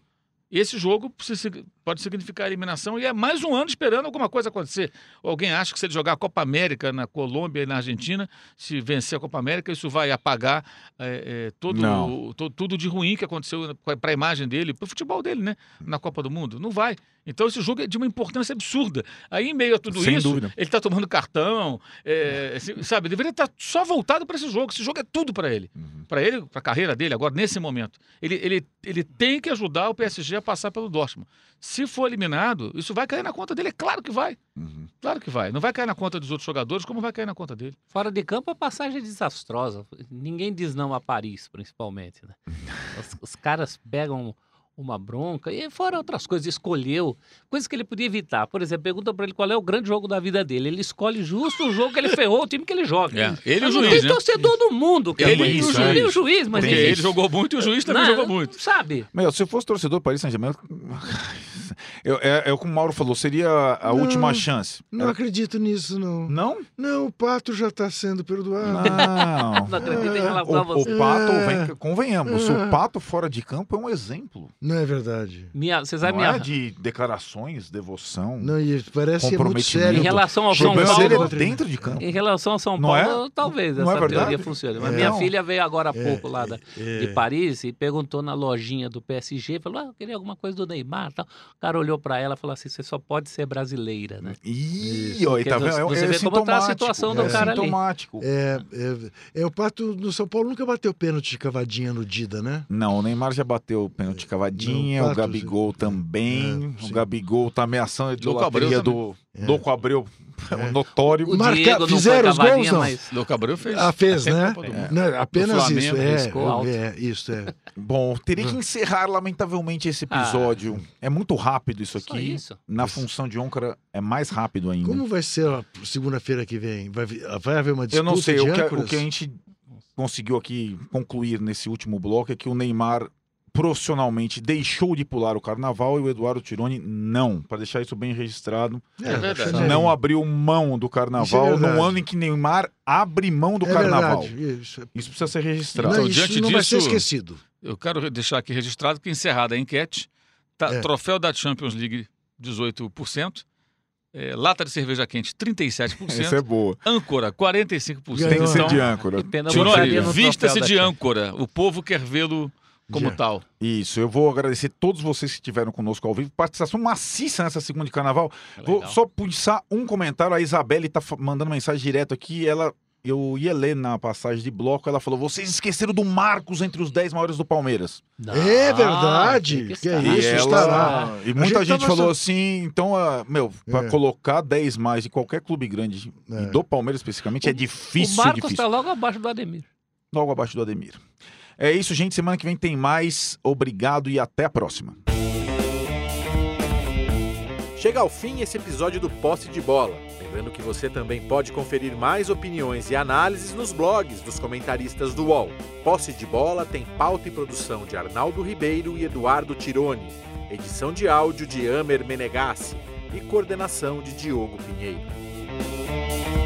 [SPEAKER 3] Esse jogo se- pode significar eliminação e é mais um ano esperando alguma coisa acontecer. Alguém acha que se ele jogar a Copa América na Colômbia e na Argentina, se vencer a Copa América, isso vai apagar é, é, todo,
[SPEAKER 1] Não.
[SPEAKER 3] to- tudo de ruim que aconteceu para a imagem dele, para o futebol dele, né? Na Copa do Mundo. Não vai. Então esse jogo é de uma importância absurda. Aí, em meio a tudo
[SPEAKER 1] Sem
[SPEAKER 3] isso,
[SPEAKER 1] dúvida.
[SPEAKER 3] ele está tomando cartão, é, se- sabe? Deveria estar só voltado para esse jogo. Esse jogo é tudo para ele.
[SPEAKER 1] Uhum.
[SPEAKER 3] Para ele, para a carreira dele, agora, nesse momento. Ele, ele, ele tem que ajudar o PSG a passar pelo Dortmund. Se for eliminado, isso vai cair na conta dele. É claro que vai.
[SPEAKER 1] Uhum.
[SPEAKER 3] Claro que vai. Não vai cair na conta dos outros jogadores, como vai cair na conta dele.
[SPEAKER 4] Fora de campo, a passagem é desastrosa. Ninguém diz não a Paris, principalmente. Né? [LAUGHS] Os, os caras pegam uma bronca e fora outras coisas, escolheu coisas que ele podia evitar. Por exemplo, pergunta pra ele qual é o grande jogo da vida dele. Ele escolhe justo o jogo que ele ferrou o time que ele joga.
[SPEAKER 3] É, ele e o juiz,
[SPEAKER 4] tem
[SPEAKER 3] né?
[SPEAKER 4] torcedor do mundo que
[SPEAKER 3] Ele o
[SPEAKER 4] isso.
[SPEAKER 3] juiz.
[SPEAKER 4] Ele e o juiz, mas
[SPEAKER 3] Porque
[SPEAKER 4] enfim.
[SPEAKER 3] ele jogou muito e o juiz também
[SPEAKER 4] Não,
[SPEAKER 3] jogou muito.
[SPEAKER 4] Sabe?
[SPEAKER 1] Meu, se eu fosse torcedor do Paris Saint-Germain, eu- [LAUGHS] é, é o que o Mauro falou, seria a
[SPEAKER 2] Não,
[SPEAKER 1] última chance.
[SPEAKER 2] Não acredito nisso, não.
[SPEAKER 1] Não?
[SPEAKER 2] Não, o Pato já está sendo perdoado.
[SPEAKER 1] Não.
[SPEAKER 4] Não acredito em relação a
[SPEAKER 1] O,
[SPEAKER 4] você.
[SPEAKER 1] o Pato,
[SPEAKER 2] É.
[SPEAKER 1] vem- convenhamos,
[SPEAKER 2] É.
[SPEAKER 1] o Pato fora de campo é um exemplo.
[SPEAKER 2] Não é verdade.
[SPEAKER 4] Minha, você sabe
[SPEAKER 1] Não
[SPEAKER 4] minha...
[SPEAKER 1] é de declarações, devoção.
[SPEAKER 2] Não, e parece que é muito sério.
[SPEAKER 4] Em relação ao São
[SPEAKER 2] Paulo-
[SPEAKER 1] é dentro de campo.
[SPEAKER 4] Em relação ao São Paulo,
[SPEAKER 1] é?
[SPEAKER 4] talvez
[SPEAKER 1] Não é
[SPEAKER 4] essa
[SPEAKER 1] verdade?
[SPEAKER 4] teoria funcione. Mas
[SPEAKER 2] É.
[SPEAKER 4] minha
[SPEAKER 1] Não.
[SPEAKER 4] filha veio agora há
[SPEAKER 2] É,
[SPEAKER 4] pouco lá da,
[SPEAKER 2] é.
[SPEAKER 4] de Paris e perguntou na lojinha do PSG, falou, ah, eu queria alguma coisa do Neymar tal. O cara olhou pra ela e falou assim, você só pode ser brasileira, né?
[SPEAKER 1] Ih, ó, tá vendo? É,
[SPEAKER 4] você
[SPEAKER 1] é
[SPEAKER 4] vê como tá a situação
[SPEAKER 2] do
[SPEAKER 1] é
[SPEAKER 2] cara
[SPEAKER 4] ali.
[SPEAKER 1] sintomático.
[SPEAKER 2] É, é, é, o Pato no São Paulo nunca bateu pênalti de cavadinha no Dida, né?
[SPEAKER 1] Não, o Neymar já bateu pênalti cavadinha,
[SPEAKER 2] Não,
[SPEAKER 1] o Gabigol também.
[SPEAKER 2] É,
[SPEAKER 1] o. Gabigol tá ameaçando a idolatria do
[SPEAKER 2] É.
[SPEAKER 1] Louco Abreu,
[SPEAKER 2] É.
[SPEAKER 1] notório.
[SPEAKER 4] O
[SPEAKER 2] Marca-
[SPEAKER 4] Diego
[SPEAKER 2] fizeram os gols, não?
[SPEAKER 4] mas...
[SPEAKER 3] Louco Abreu fez.
[SPEAKER 2] Ah, fez, né?
[SPEAKER 3] Mundo.
[SPEAKER 2] Não, apenas
[SPEAKER 3] Flamengo,
[SPEAKER 2] isso, é, é, isso, é.
[SPEAKER 1] Bom, teria que encerrar lamentavelmente esse episódio. É muito rápido isso
[SPEAKER 4] Só
[SPEAKER 1] aqui.
[SPEAKER 4] isso.
[SPEAKER 1] Na função de âncora é mais rápido ainda.
[SPEAKER 2] Como vai ser a segunda-feira que vem? Vai, vi- vai haver uma
[SPEAKER 1] Eu
[SPEAKER 2] disputa
[SPEAKER 1] não sei,
[SPEAKER 2] de
[SPEAKER 1] o que, o que a gente conseguiu aqui concluir nesse último bloco é que o Neymar profissionalmente deixou de pular o carnaval e o Eduardo Tironi não, para deixar isso bem registrado.
[SPEAKER 3] É verdade.
[SPEAKER 2] Chanel.
[SPEAKER 1] Não abriu mão do carnaval
[SPEAKER 2] Isso é verdade.
[SPEAKER 1] no ano em que Neymar abre mão do
[SPEAKER 2] é
[SPEAKER 1] carnaval.
[SPEAKER 2] Verdade, isso.
[SPEAKER 1] Isso precisa ser registrado.
[SPEAKER 2] Não,
[SPEAKER 3] Então,
[SPEAKER 2] isso
[SPEAKER 3] diante
[SPEAKER 2] não vai ser
[SPEAKER 3] disso-
[SPEAKER 2] esquecido.
[SPEAKER 3] Eu quero deixar aqui registrado que encerrada a enquete, tá,
[SPEAKER 2] É.
[SPEAKER 3] troféu da Champions League 18%, é, lata de cerveja quente 37%, [LAUGHS]
[SPEAKER 1] Essa é boa.
[SPEAKER 3] âncora 45%.
[SPEAKER 1] Tem que ser
[SPEAKER 3] Então,
[SPEAKER 1] de âncora.
[SPEAKER 3] Vista-se de âncora. O povo quer vê-lo como
[SPEAKER 2] Já.
[SPEAKER 3] tal.
[SPEAKER 1] Isso, eu vou agradecer todos vocês que estiveram conosco ao vivo. Participação maciça nessa segunda de carnaval. Vou
[SPEAKER 3] Legal.
[SPEAKER 1] só puxar um comentário. A Isabelle tá fa- mandando mensagem direto aqui. Ela, eu ia ler na passagem de bloco. Ela falou: vocês esqueceram do Marcos entre os 10 maiores do Palmeiras.
[SPEAKER 4] Não,
[SPEAKER 2] É verdade.
[SPEAKER 4] tem
[SPEAKER 2] Que é
[SPEAKER 4] estar.
[SPEAKER 2] Isso,
[SPEAKER 1] e
[SPEAKER 2] estará.
[SPEAKER 1] E muita
[SPEAKER 2] gente
[SPEAKER 1] gente, falou assim: então, ah, meu, pra
[SPEAKER 2] É.
[SPEAKER 1] colocar 10 mais de qualquer clube grande,
[SPEAKER 2] É.
[SPEAKER 1] e do Palmeiras especificamente, é
[SPEAKER 4] O
[SPEAKER 1] difícil,
[SPEAKER 4] Marcos
[SPEAKER 1] difícil.
[SPEAKER 4] está logo abaixo do Ademir.
[SPEAKER 1] Logo abaixo do Ademir. É isso, gente. Semana que vem tem mais. Obrigado e até a próxima.
[SPEAKER 5] Chega ao fim esse episódio do Posse de Bola. Lembrando que você também pode conferir mais opiniões e análises nos blogs dos comentaristas do UOL. Posse de Bola tem pauta e produção de Arnaldo Ribeiro e Eduardo Tironi, edição de áudio de Amer Menegassi e coordenação de Diogo Pinheiro.